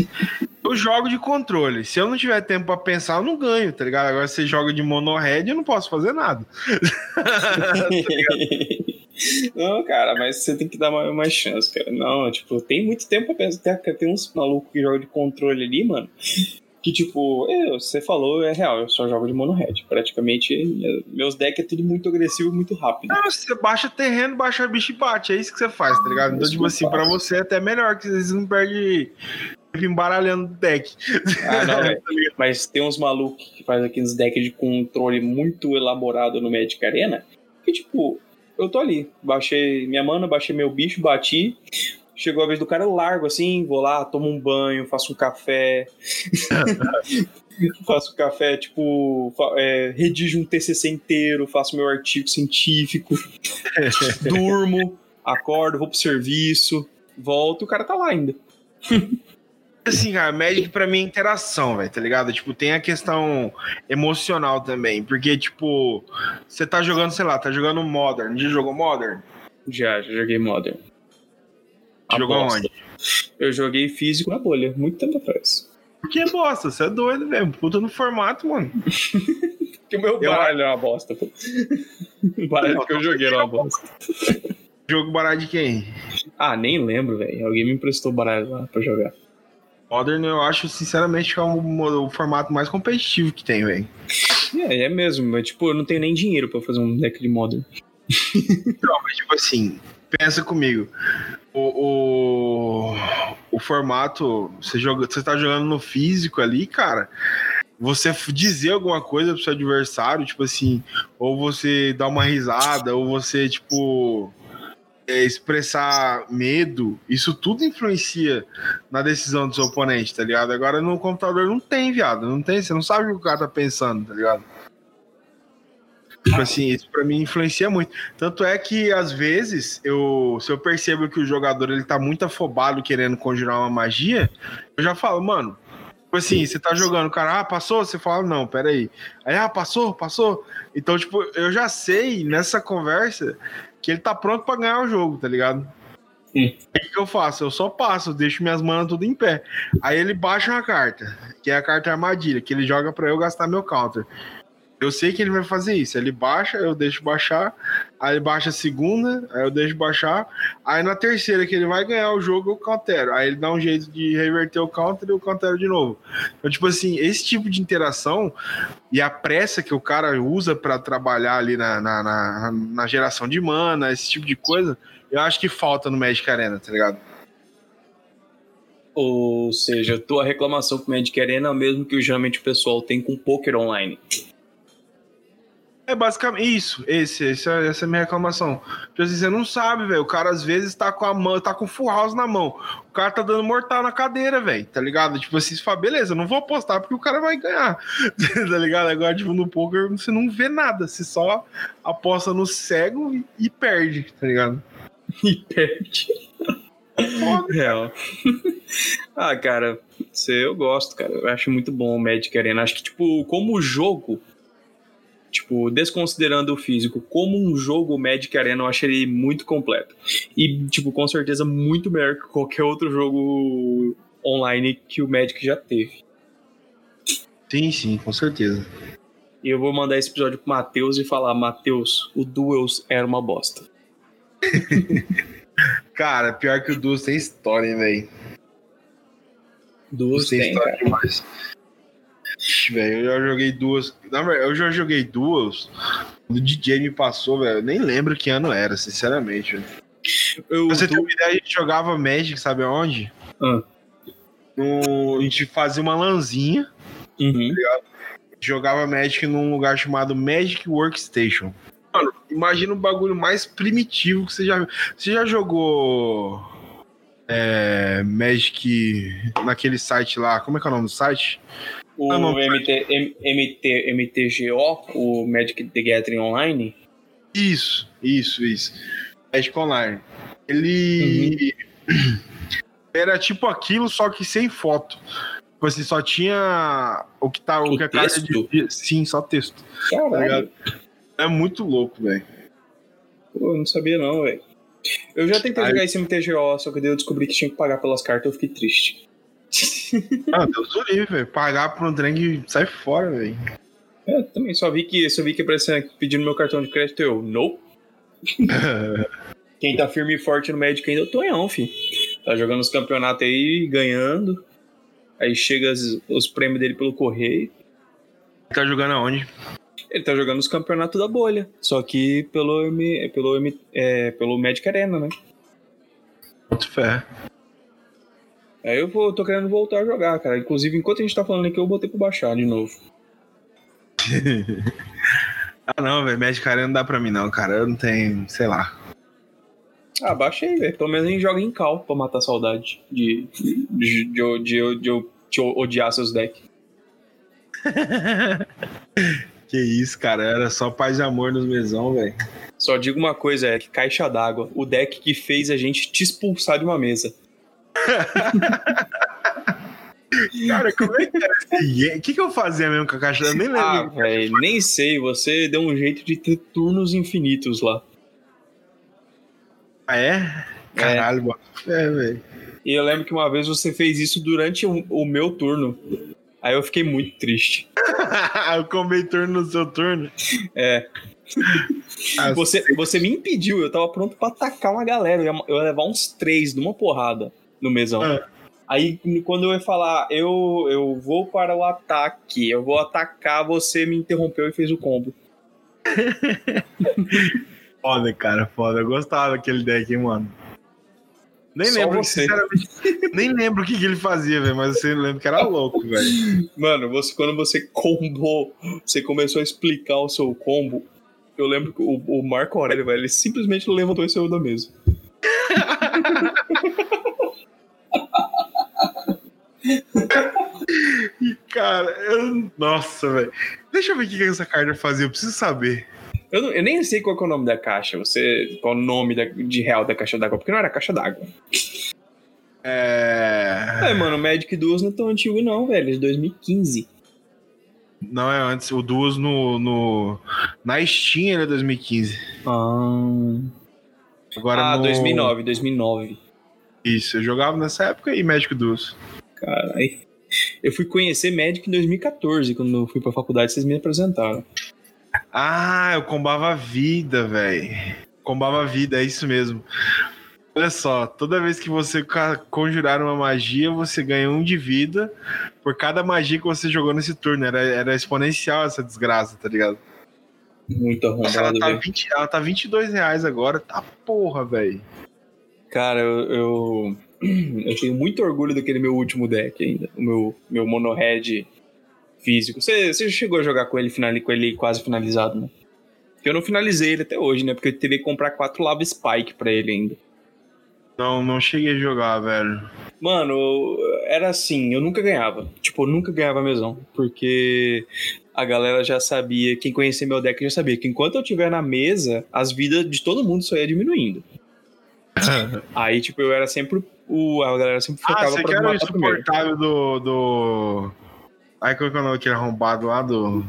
[SPEAKER 2] eu jogo de controle. Se eu não tiver tempo pra pensar, eu não ganho, tá ligado? Agora você joga de mono-red, eu não posso fazer nada.
[SPEAKER 3] Não, cara, mas você tem que dar mais, mais chance, cara. Não, tipo, tem muito tempo pensar. Tem, tem uns malucos que jogam de controle ali, mano. Que, tipo, é, você falou, é real, eu só jogo de mono red. Praticamente, meus decks é tudo muito agressivo e muito rápido.
[SPEAKER 2] Não, você baixa terreno, baixa bicho e bate. É isso que você faz, tá ligado? Então, tipo assim, pra você é até melhor, que vocês não perdem embaralhando o deck.
[SPEAKER 3] Ah, não, é. Mas tem uns malucos que faz aqui uns decks de controle muito elaborado no Magic Arena. Que, tipo, eu tô ali. Baixei minha mana, baixei meu bicho, bati. Chegou a vez do cara, eu largo assim, vou lá, tomo um banho, faço um café. faço café, tipo, é, redijo um TCC inteiro, faço meu artigo científico, durmo, acordo, vou pro serviço, volto, o cara tá lá ainda.
[SPEAKER 2] assim, cara, Magic pra mim é interação, velho, tá ligado? Tipo, tem a questão emocional também, porque, tipo, você tá jogando, sei lá, tá jogando Modern, já jogou Modern?
[SPEAKER 3] Já, já joguei Modern.
[SPEAKER 2] Jogou onde?
[SPEAKER 3] Eu joguei físico na bolha, muito tempo atrás.
[SPEAKER 2] Por que bosta? Você é doido mesmo, puta no formato, mano.
[SPEAKER 3] que o meu baralho eu... é uma bosta, pô. O baralho Não, que eu joguei era uma bosta.
[SPEAKER 2] Jogo baralho de quem?
[SPEAKER 3] Ah, nem lembro, velho. Alguém me emprestou baralho lá pra jogar.
[SPEAKER 2] Modern eu acho, sinceramente, que é o, o formato mais competitivo que tem, velho.
[SPEAKER 3] É, é mesmo, mas tipo, eu não tenho nem dinheiro pra fazer um deck de Modern.
[SPEAKER 2] não, mas tipo assim, pensa comigo. O, o, o formato, você, joga, você tá jogando no físico ali, cara você dizer alguma coisa pro seu adversário, tipo assim, ou você dar uma risada, ou você, tipo, é, expressar medo, isso tudo influencia na decisão do seu oponente, tá ligado? Agora no computador não tem, viado. Não tem, você não sabe o que o cara tá pensando, tá ligado? Tipo assim, isso pra mim influencia muito. Tanto é que, às vezes, eu, se eu percebo que o jogador ele tá muito afobado querendo conjurar uma magia, eu já falo, mano, tipo assim, você tá jogando, o cara, ah, passou? Você fala, não, peraí. Aí, ah, passou, passou. Então, tipo, eu já sei nessa conversa que ele tá pronto para ganhar o jogo, tá ligado? Sim. Aí o que eu faço? Eu só passo, deixo minhas manas tudo em pé. Aí ele baixa uma carta, que é a carta armadilha, que ele joga para eu gastar meu counter. Eu sei que ele vai fazer isso. Ele baixa, eu deixo baixar. Aí ele baixa a segunda, aí eu deixo baixar. Aí na terceira, que ele vai ganhar o jogo, eu countero. Aí ele dá um jeito de reverter o counter e eu countero de novo. Então, tipo assim, esse tipo de interação e a pressa que o cara usa para trabalhar ali na, na, na, na geração de mana, esse tipo de coisa, eu acho que falta no Magic Arena, tá ligado?
[SPEAKER 3] Ou seja, a tua reclamação com o Magic Arena é o mesmo que geralmente o pessoal tem com Poker Online.
[SPEAKER 2] É basicamente isso, esse, esse, essa é a minha reclamação. Tipo assim, você não sabe, velho. O cara às vezes tá com a mão, tá com full house na mão. O cara tá dando mortal na cadeira, velho. Tá ligado? Tipo assim, você fala, beleza, não vou apostar porque o cara vai ganhar. tá ligado? Agora, tipo, no poker você não vê nada. Você só aposta no cego e, e perde, tá ligado?
[SPEAKER 3] E perde. Real. ah, cara, eu gosto, cara. Eu acho muito bom o Magic Arena. Acho que, tipo, como jogo Tipo, desconsiderando o físico, como um jogo Magic Arena, eu acho ele muito completo. E, tipo, com certeza muito melhor que qualquer outro jogo online que o Magic já teve.
[SPEAKER 2] Sim, sim, com certeza.
[SPEAKER 3] E eu vou mandar esse episódio pro Matheus e falar: Matheus, o Duels era uma bosta.
[SPEAKER 2] cara, pior que o Duels tem história, hein, velho.
[SPEAKER 3] Duels tem, tem história cara. demais
[SPEAKER 2] velho, eu já joguei duas. Eu já joguei duas. O DJ me passou, velho. Eu nem lembro que ano era, sinceramente. Eu, você tem uma ideia, a gente jogava Magic, sabe aonde? Ah. No, a gente fazia uma lanzinha. Uhum. Tá jogava Magic num lugar chamado Magic Workstation. Mano, imagina o bagulho mais primitivo que você já Você já jogou é, Magic naquele site lá? Como é que é o nome do site?
[SPEAKER 3] O ah, MT, MT, MTGO, o Magic the Gathering Online?
[SPEAKER 2] Isso, isso, isso. Magic Online. Ele uhum. era tipo aquilo, só que sem foto. Tipo só tinha o que tá o, o que a cara de sim, só texto. Tá é muito louco, velho.
[SPEAKER 3] Pô, eu não sabia não, velho. Eu já tentei jogar esse MTGO, só que daí eu descobri que tinha que pagar pelas cartas, eu fiquei triste.
[SPEAKER 2] Ah, Deus do livre, velho. Pagar por um trem sai fora, velho.
[SPEAKER 3] É, também só vi que só vi que aparecia pedindo meu cartão de crédito eu, não. Quem tá firme e forte no Magic ainda é o Tonhão, fi. Tá jogando os campeonatos aí, ganhando. Aí chega as- os prêmios dele pelo correio.
[SPEAKER 2] Tá jogando aonde?
[SPEAKER 3] Ele tá jogando os campeonatos da bolha. Só que pelo, M, pelo, é, pelo Magic Arena, né?
[SPEAKER 2] Muito fé.
[SPEAKER 3] Aí eu vou, tô querendo voltar a jogar, cara. Inclusive, enquanto a gente tá falando aqui, eu botei pra baixar de novo.
[SPEAKER 2] Ah, não, velho. Magic Arena não dá pra mim, não, cara. Eu não tenho, sei lá.
[SPEAKER 3] Ah, baixei, velho. Pelo menos a gente joga em cal pra matar a saudade de, de, de, de, de, de, de odiar seus decks.
[SPEAKER 2] Que isso, cara. Era só paz e amor nos mesão, velho.
[SPEAKER 3] Só digo uma coisa, é que caixa d'água. O deck que fez a gente te expulsar de uma mesa.
[SPEAKER 2] Cara, como é que era esse game? O que, que eu fazia mesmo com a caixa? Eu nem lembro.
[SPEAKER 3] Ah, velho, nem sei. Você deu um jeito de ter turnos infinitos lá.
[SPEAKER 2] Ah, é? Caralho, bota fé, velho.
[SPEAKER 3] E eu lembro que uma vez você fez isso durante o, o meu turno. Aí eu fiquei muito triste.
[SPEAKER 2] eu combei turno no seu turno.
[SPEAKER 3] É.
[SPEAKER 2] Ah,
[SPEAKER 3] Você, você me impediu, eu tava pronto pra atacar uma galera. Eu ia, eu ia levar uns três numa porrada no mesão.
[SPEAKER 2] Ah.
[SPEAKER 3] Aí quando eu ia falar, eu, eu vou para o ataque, eu vou atacar, você me interrompeu e fez o combo.
[SPEAKER 2] Foda, cara, foda. Eu gostava daquele deck, hein, mano. Nem
[SPEAKER 3] Só
[SPEAKER 2] lembro,
[SPEAKER 3] você.
[SPEAKER 2] sinceramente. nem lembro o que, que ele fazia, velho, mas eu lembro que era louco, velho.
[SPEAKER 3] Mano, você, quando você combou, você começou a explicar o seu combo. Eu lembro que o, o Marco Aurélio, velho, ele simplesmente levantou e saiu da mesa.
[SPEAKER 2] E, cara, eu... Nossa, velho. Deixa eu ver o que, essa carta fazia, eu preciso saber.
[SPEAKER 3] Eu, não- eu nem sei qual é o nome da caixa, você. Qual o nome da- de real da caixa d'água, porque não era caixa d'água.
[SPEAKER 2] É.
[SPEAKER 3] É, mano, o Magic Duos não é tão antigo, não, velho, é de 2015.
[SPEAKER 2] Não é antes, o Duos no, no. Na Steam é 2015.
[SPEAKER 3] Ah,
[SPEAKER 2] Agora
[SPEAKER 3] ah
[SPEAKER 2] no...
[SPEAKER 3] 2009, 2009.
[SPEAKER 2] Isso, eu jogava nessa época e Magic Duos.
[SPEAKER 3] Caralho. Eu fui conhecer Magic em 2014, quando eu fui pra faculdade, vocês me apresentaram.
[SPEAKER 2] Ah, eu combava a vida, velho. Combava a vida, é isso mesmo. Olha só, toda vez que você conjurar uma magia, você ganha um de vida por cada magia que você jogou nesse turno. Era, era exponencial essa desgraça, tá ligado?
[SPEAKER 3] Muito
[SPEAKER 2] Nossa, ela tá,
[SPEAKER 3] velho.
[SPEAKER 2] 20, ela tá 22 reais agora. Tá porra, velho.
[SPEAKER 3] Cara, eu, eu, eu tenho muito orgulho daquele meu último deck ainda. O meu, meu mono-red físico. Você, chegou a jogar com ele, final, com ele quase finalizado, né? Porque eu não finalizei ele até hoje, né? Porque eu teria que comprar quatro Lava Spike pra ele ainda.
[SPEAKER 2] Não, não cheguei a jogar, velho.
[SPEAKER 3] Mano, era assim, eu nunca ganhava. Tipo, eu nunca ganhava mesão. Porque a galera já sabia, quem conhecia meu deck já sabia que enquanto eu estiver na mesa, as vidas de todo mundo só ia diminuindo. Aí, tipo, eu era sempre o. A galera sempre
[SPEAKER 2] ah,
[SPEAKER 3] focava
[SPEAKER 2] você
[SPEAKER 3] pra
[SPEAKER 2] quer o
[SPEAKER 3] matar primeiro.
[SPEAKER 2] insuportável do. do... Aí qual que é o nome daquele arrombado lá do.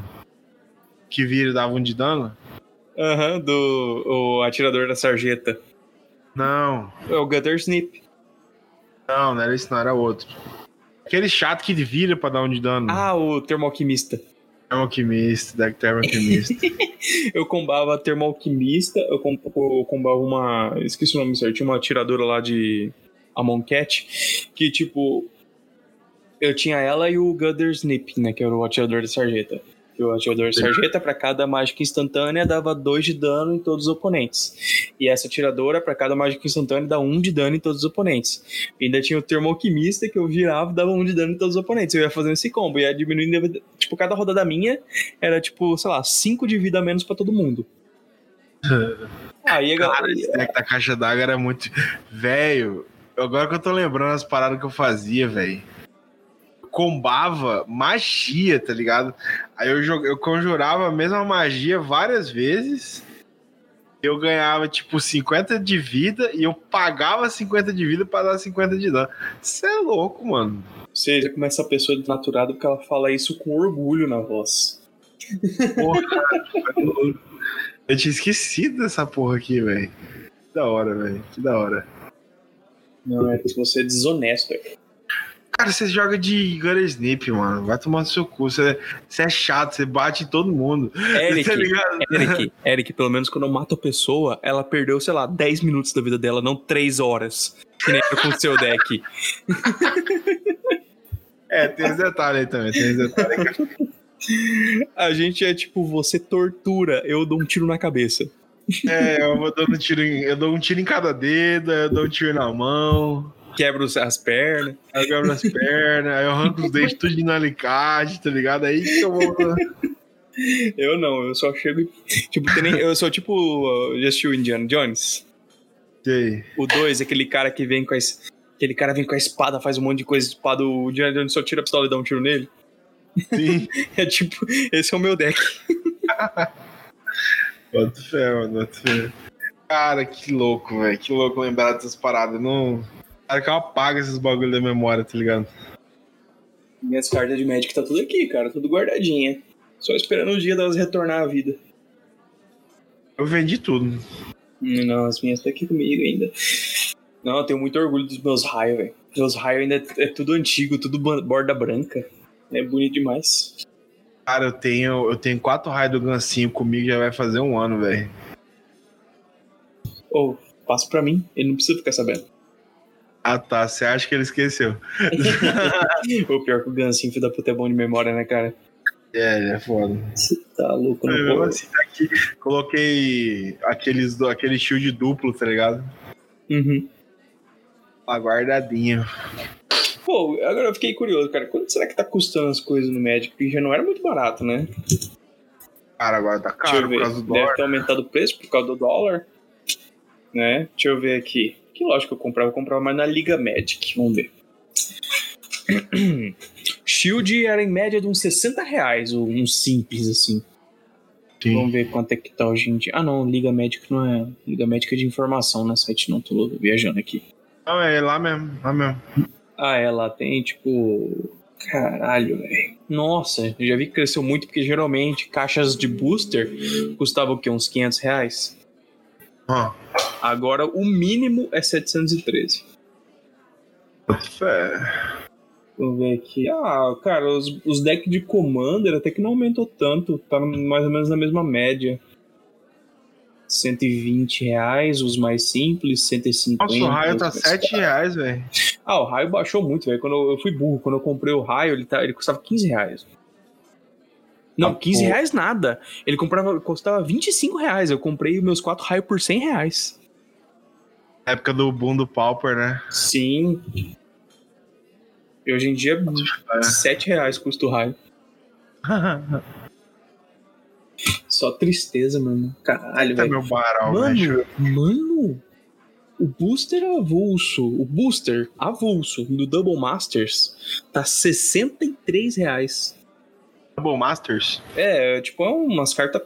[SPEAKER 2] Que vira e dava um de dano?
[SPEAKER 3] Aham, do o atirador da sarjeta.
[SPEAKER 2] Não,
[SPEAKER 3] É o Gutter Snip.
[SPEAKER 2] não, não era esse, não, era outro. Aquele chato que vira pra dar um de dano.
[SPEAKER 3] Ah, o termoalquimista.
[SPEAKER 2] Termoalquimista, deck Termoalquimista.
[SPEAKER 3] Eu combava termoalquimista, eu, com, eu combava uma. Esqueci o nome certo, tinha uma atiradora lá de Amon Cat, que tipo. Eu tinha ela e o Gutter Snip, né? Que era o atirador da sarjeta. Que o atirador de sarjeta, pra cada mágica instantânea, dava 2 de dano em todos os oponentes. E essa atiradora, pra cada mágica instantânea, dá 1 um de dano em todos os oponentes. E ainda tinha o termoalquimista, que eu virava e dava 1 um de dano em todos os oponentes. Eu ia fazendo esse combo, ia diminuindo. Tipo, cada rodada minha era, tipo, sei lá, 5 de vida a menos pra todo mundo. Aí a
[SPEAKER 2] Cara,
[SPEAKER 3] galera.
[SPEAKER 2] esse deck da caixa d'água era muito. Velho, agora que eu tô lembrando as paradas que eu fazia, velho. Combava magia, tá ligado? Aí eu, jog... eu conjurava a mesma magia várias vezes. Eu ganhava tipo 50 de vida e eu pagava 50 de vida pra dar 50 de dano. Você é louco, mano.
[SPEAKER 3] Você já começa a pessoa desnaturada porque ela fala isso com orgulho na voz.
[SPEAKER 2] Porra, cara, eu- eu tinha esquecido dessa porra aqui, velho. Que da hora, velho. Que da hora.
[SPEAKER 3] Não, é que você é desonesto.
[SPEAKER 2] Cara, você joga de Gunner Snip, mano. Vai tomar no seu cu. Você, você é chato, você bate em todo mundo.
[SPEAKER 3] Eric,
[SPEAKER 2] Tá?
[SPEAKER 3] Eric, Eric, pelo menos quando eu mato a pessoa, ela perdeu, sei lá, 10 minutos da vida dela, não 3 horas. Que nem com o seu deck.
[SPEAKER 2] É, tem esse detalhe aí também. Tem esse detalhe aí.
[SPEAKER 3] A gente é tipo, você tortura, eu dou um tiro na cabeça.
[SPEAKER 2] É, eu vou dando tiro em, eu dou um tiro em cada dedo, eu dou um tiro na mão,
[SPEAKER 3] Quebra os- as pernas.
[SPEAKER 2] aí eu quebro as pernas, aí eu arranco os dentes tudo de alicate, tá ligado? Aí que eu vou.
[SPEAKER 3] Eu não, eu só chego e. Tipo, nem- eu sou tipo. uh, Já assistiu Indiana Jones?
[SPEAKER 2] Sei.
[SPEAKER 3] O 2, aquele cara que vem com a. Aquele cara vem com a espada, faz um monte de coisa, espada, o Indiana Jones só tira a pistola e dá um tiro nele.
[SPEAKER 2] Sim.
[SPEAKER 3] É tipo, esse é o meu deck.
[SPEAKER 2] Bota fé, mano, bota fé. Cara, que louco, velho. Que louco lembrar dessas paradas. Não. Cara, que eu apago esses bagulho da memória, tá ligado?
[SPEAKER 3] Minhas cartas de Magic tá tudo aqui, cara, tudo guardadinha. Só esperando o dia delas retornar à vida.
[SPEAKER 2] Eu vendi tudo.
[SPEAKER 3] Não, as minhas tá aqui comigo ainda. Não, eu tenho muito orgulho dos meus raios, velho. Meus raios ainda é tudo antigo, tudo borda branca. É bonito demais.
[SPEAKER 2] Cara, eu tenho, eu tenho quatro raios do Gancinho comigo já vai fazer um ano, velho.
[SPEAKER 3] Ô, passa pra mim, ele não precisa ficar sabendo.
[SPEAKER 2] Ah tá, você acha que ele esqueceu?
[SPEAKER 3] o pior que o Gansinho, filho da puta, é bom de memória, né, cara?
[SPEAKER 2] É, ele é foda.
[SPEAKER 3] Você tá louco, não pode.
[SPEAKER 2] assim, tá aqui. Coloquei aqueles, aquele shield duplo, tá ligado?
[SPEAKER 3] Uhum.
[SPEAKER 2] Uma guardadinha.
[SPEAKER 3] Pô, agora eu fiquei curioso, cara. Quanto será que tá custando as coisas no Magic? Porque já não era muito barato, né?
[SPEAKER 2] Cara, agora tá caro por causa do
[SPEAKER 3] Deve
[SPEAKER 2] dólar.
[SPEAKER 3] ter aumentado o preço por causa do dólar. Né? Deixa eu ver aqui. Que lógico que eu comprava? Eu comprava mais na Liga Magic. Vamos ver. Shield era em média de uns 60 reais, ou uns simples assim.
[SPEAKER 2] Sim.
[SPEAKER 3] Vamos ver quanto é que tá hoje em dia. Ah, não, Liga Magic não é. Liga Magic é de informação, né? Site não, tô viajando aqui.
[SPEAKER 2] Não, é lá mesmo, lá mesmo.
[SPEAKER 3] Ah, ela tem tipo. Caralho, velho. Nossa, eu já vi que cresceu muito, porque geralmente caixas de booster custavam o quê? Uns 500 reais?
[SPEAKER 2] Ó,
[SPEAKER 3] Agora o mínimo é 713.
[SPEAKER 2] bota fé.
[SPEAKER 3] Vamos ver aqui. Ah, cara, os, os decks de Commander até que não aumentou tanto. Tá mais ou menos na mesma média. 120 reais, os mais simples, 150.
[SPEAKER 2] Nossa, o raio tá
[SPEAKER 3] os mais
[SPEAKER 2] 7 reais, velho.
[SPEAKER 3] Ah, o raio baixou muito, velho. Quando eu, eu fui burro, quando eu comprei o raio, ele, tá, ele custava 15 reais. Não,
[SPEAKER 2] Ah,
[SPEAKER 3] 15
[SPEAKER 2] pô.
[SPEAKER 3] reais nada. Ele comprava, custava 25 reais. Eu comprei meus quatro raios por 100 reais.
[SPEAKER 2] Na época do boom do Pauper, né?
[SPEAKER 3] Sim. E hoje em dia,
[SPEAKER 2] É.
[SPEAKER 3] 7 reais custa o raio. Só tristeza, mano. Caralho, velho.
[SPEAKER 2] meu baral,
[SPEAKER 3] Mano, mano, o booster avulso, o booster avulso do Double Masters tá 63 reais.
[SPEAKER 2] Double Masters?
[SPEAKER 3] É, tipo, é umas cartas.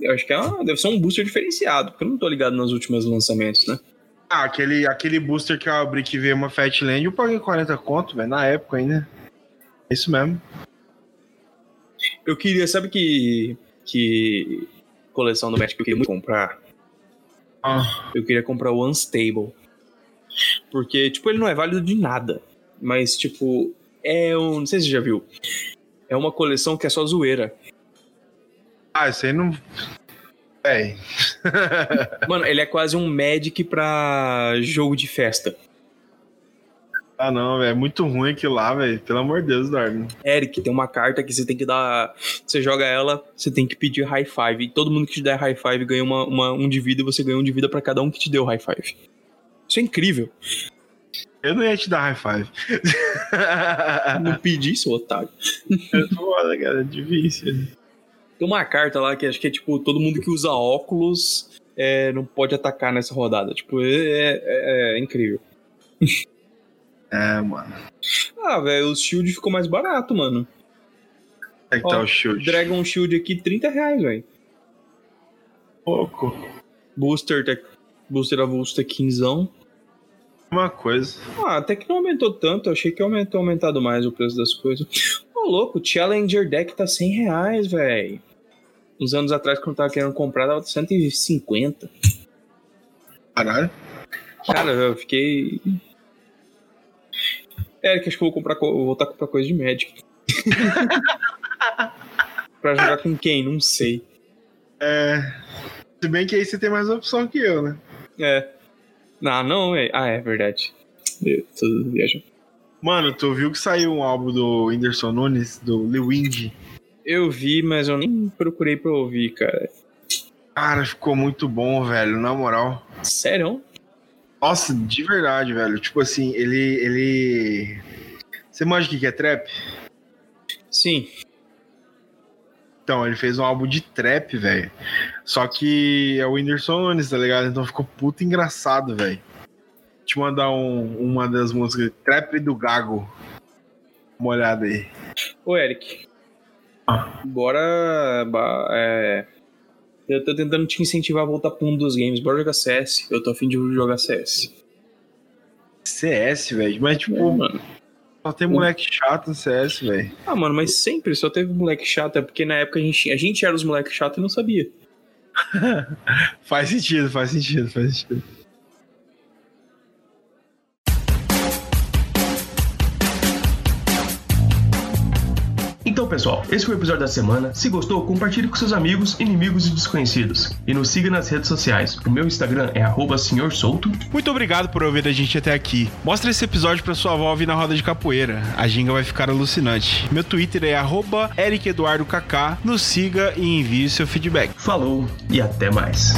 [SPEAKER 3] Eu acho que é uma, deve ser um booster diferenciado, porque eu não tô ligado nos últimos lançamentos, né?
[SPEAKER 2] Ah, aquele, aquele booster que eu abri que veio uma Fatland, eu paguei 40 conto, velho, na época ainda. É Isso mesmo.
[SPEAKER 3] Eu queria, sabe que. Que coleção do Magic que eu queria muito comprar?
[SPEAKER 2] Ah,
[SPEAKER 3] Eu queria comprar o Unstable. Porque, tipo, ele não é válido de nada. Mas, tipo, é um. Não sei se você já viu. É uma coleção que é só zoeira.
[SPEAKER 2] ah isso aí não. Véi.
[SPEAKER 3] Mano, ele é quase um Magic pra jogo de festa.
[SPEAKER 2] Ah, não, velho. É muito ruim aquilo lá, velho. Pelo amor de Deus, Darwin.
[SPEAKER 3] Eric, tem uma carta que você tem que dar. Você joga ela, você tem que pedir high five. E todo mundo que te der high five ganha uma, uma- um de vida e você ganha um de vida pra cada um que te deu high five. Isso é incrível.
[SPEAKER 2] Eu não ia te dar high five.
[SPEAKER 3] Não pedi isso, otário.
[SPEAKER 2] é foda, cara. É difícil.
[SPEAKER 3] Tem uma carta lá que acho que é tipo: todo mundo que usa óculos é, não pode atacar nessa rodada. Tipo, é, é- é incrível.
[SPEAKER 2] É, mano.
[SPEAKER 3] Ah, velho, o Shield ficou mais barato, mano.
[SPEAKER 2] É que
[SPEAKER 3] Ó,
[SPEAKER 2] tá o shield?
[SPEAKER 3] Dragon Shield aqui, 30 reais, velho.
[SPEAKER 2] Pouco.
[SPEAKER 3] Booster, tá- Booster avulso tá 15.
[SPEAKER 2] Uma coisa.
[SPEAKER 3] Ah, até que não aumentou tanto. Eu achei que aumentou aumentado mais o preço das coisas. Ô, louco, o Challenger Deck tá 100 reais, velho. Uns anos atrás, quando eu tava querendo comprar, tava 150.
[SPEAKER 2] Caralho.
[SPEAKER 3] Cara, eu fiquei. É, que acho que eu vou comprar, vou voltar a comprar coisa de médico. pra jogar com quem? Não sei.
[SPEAKER 2] É. Se bem que aí você tem mais opção que eu, né?
[SPEAKER 3] É. Ah, não, é. Ah, é verdade. Eu tô viajando.
[SPEAKER 2] Mano, tu viu que saiu um álbum do Whindersson Nunes, do Lil Windy?
[SPEAKER 3] Eu vi, mas eu nem procurei pra ouvir, cara.
[SPEAKER 2] Cara, ficou muito bom, velho, na moral.
[SPEAKER 3] Sério?
[SPEAKER 2] Nossa, de verdade, velho. Tipo assim, ele. ele... Você manja o que é trap?
[SPEAKER 3] Sim.
[SPEAKER 2] Então, ele fez um álbum de trap, velho. Só que é o Whindersson Nunes, tá ligado? Então ficou puto engraçado, velho. Te mandar um, uma das músicas, Trap do Gago. Uma olhada aí.
[SPEAKER 3] Ô, Eric. Bora. ba- É... Eu tô tentando te incentivar a voltar pro mundo dos games. Bora jogar CS. Eu tô afim de jogar CS.
[SPEAKER 2] CS, velho. Mas, tipo,
[SPEAKER 3] Pô, mano.
[SPEAKER 2] só tem moleque chato no CS, velho.
[SPEAKER 3] Ah, mano, mas sempre só teve moleque chato. É porque na época a gente, a gente era os moleques chatos e não sabia.
[SPEAKER 2] Faz sentido, faz sentido, faz sentido.
[SPEAKER 1] Pessoal, esse foi o episódio da semana. Se gostou, compartilhe com seus amigos, inimigos e desconhecidos. E nos siga nas redes sociais. O meu Instagram é arroba senhor solto.
[SPEAKER 2] Muito obrigado por ouvir a gente até aqui. Mostra esse episódio pra sua avó ouvir na roda de capoeira. A ginga vai ficar alucinante. Meu Twitter é arroba ericeduardokk. Nos siga e envie seu feedback.
[SPEAKER 1] Falou e até mais.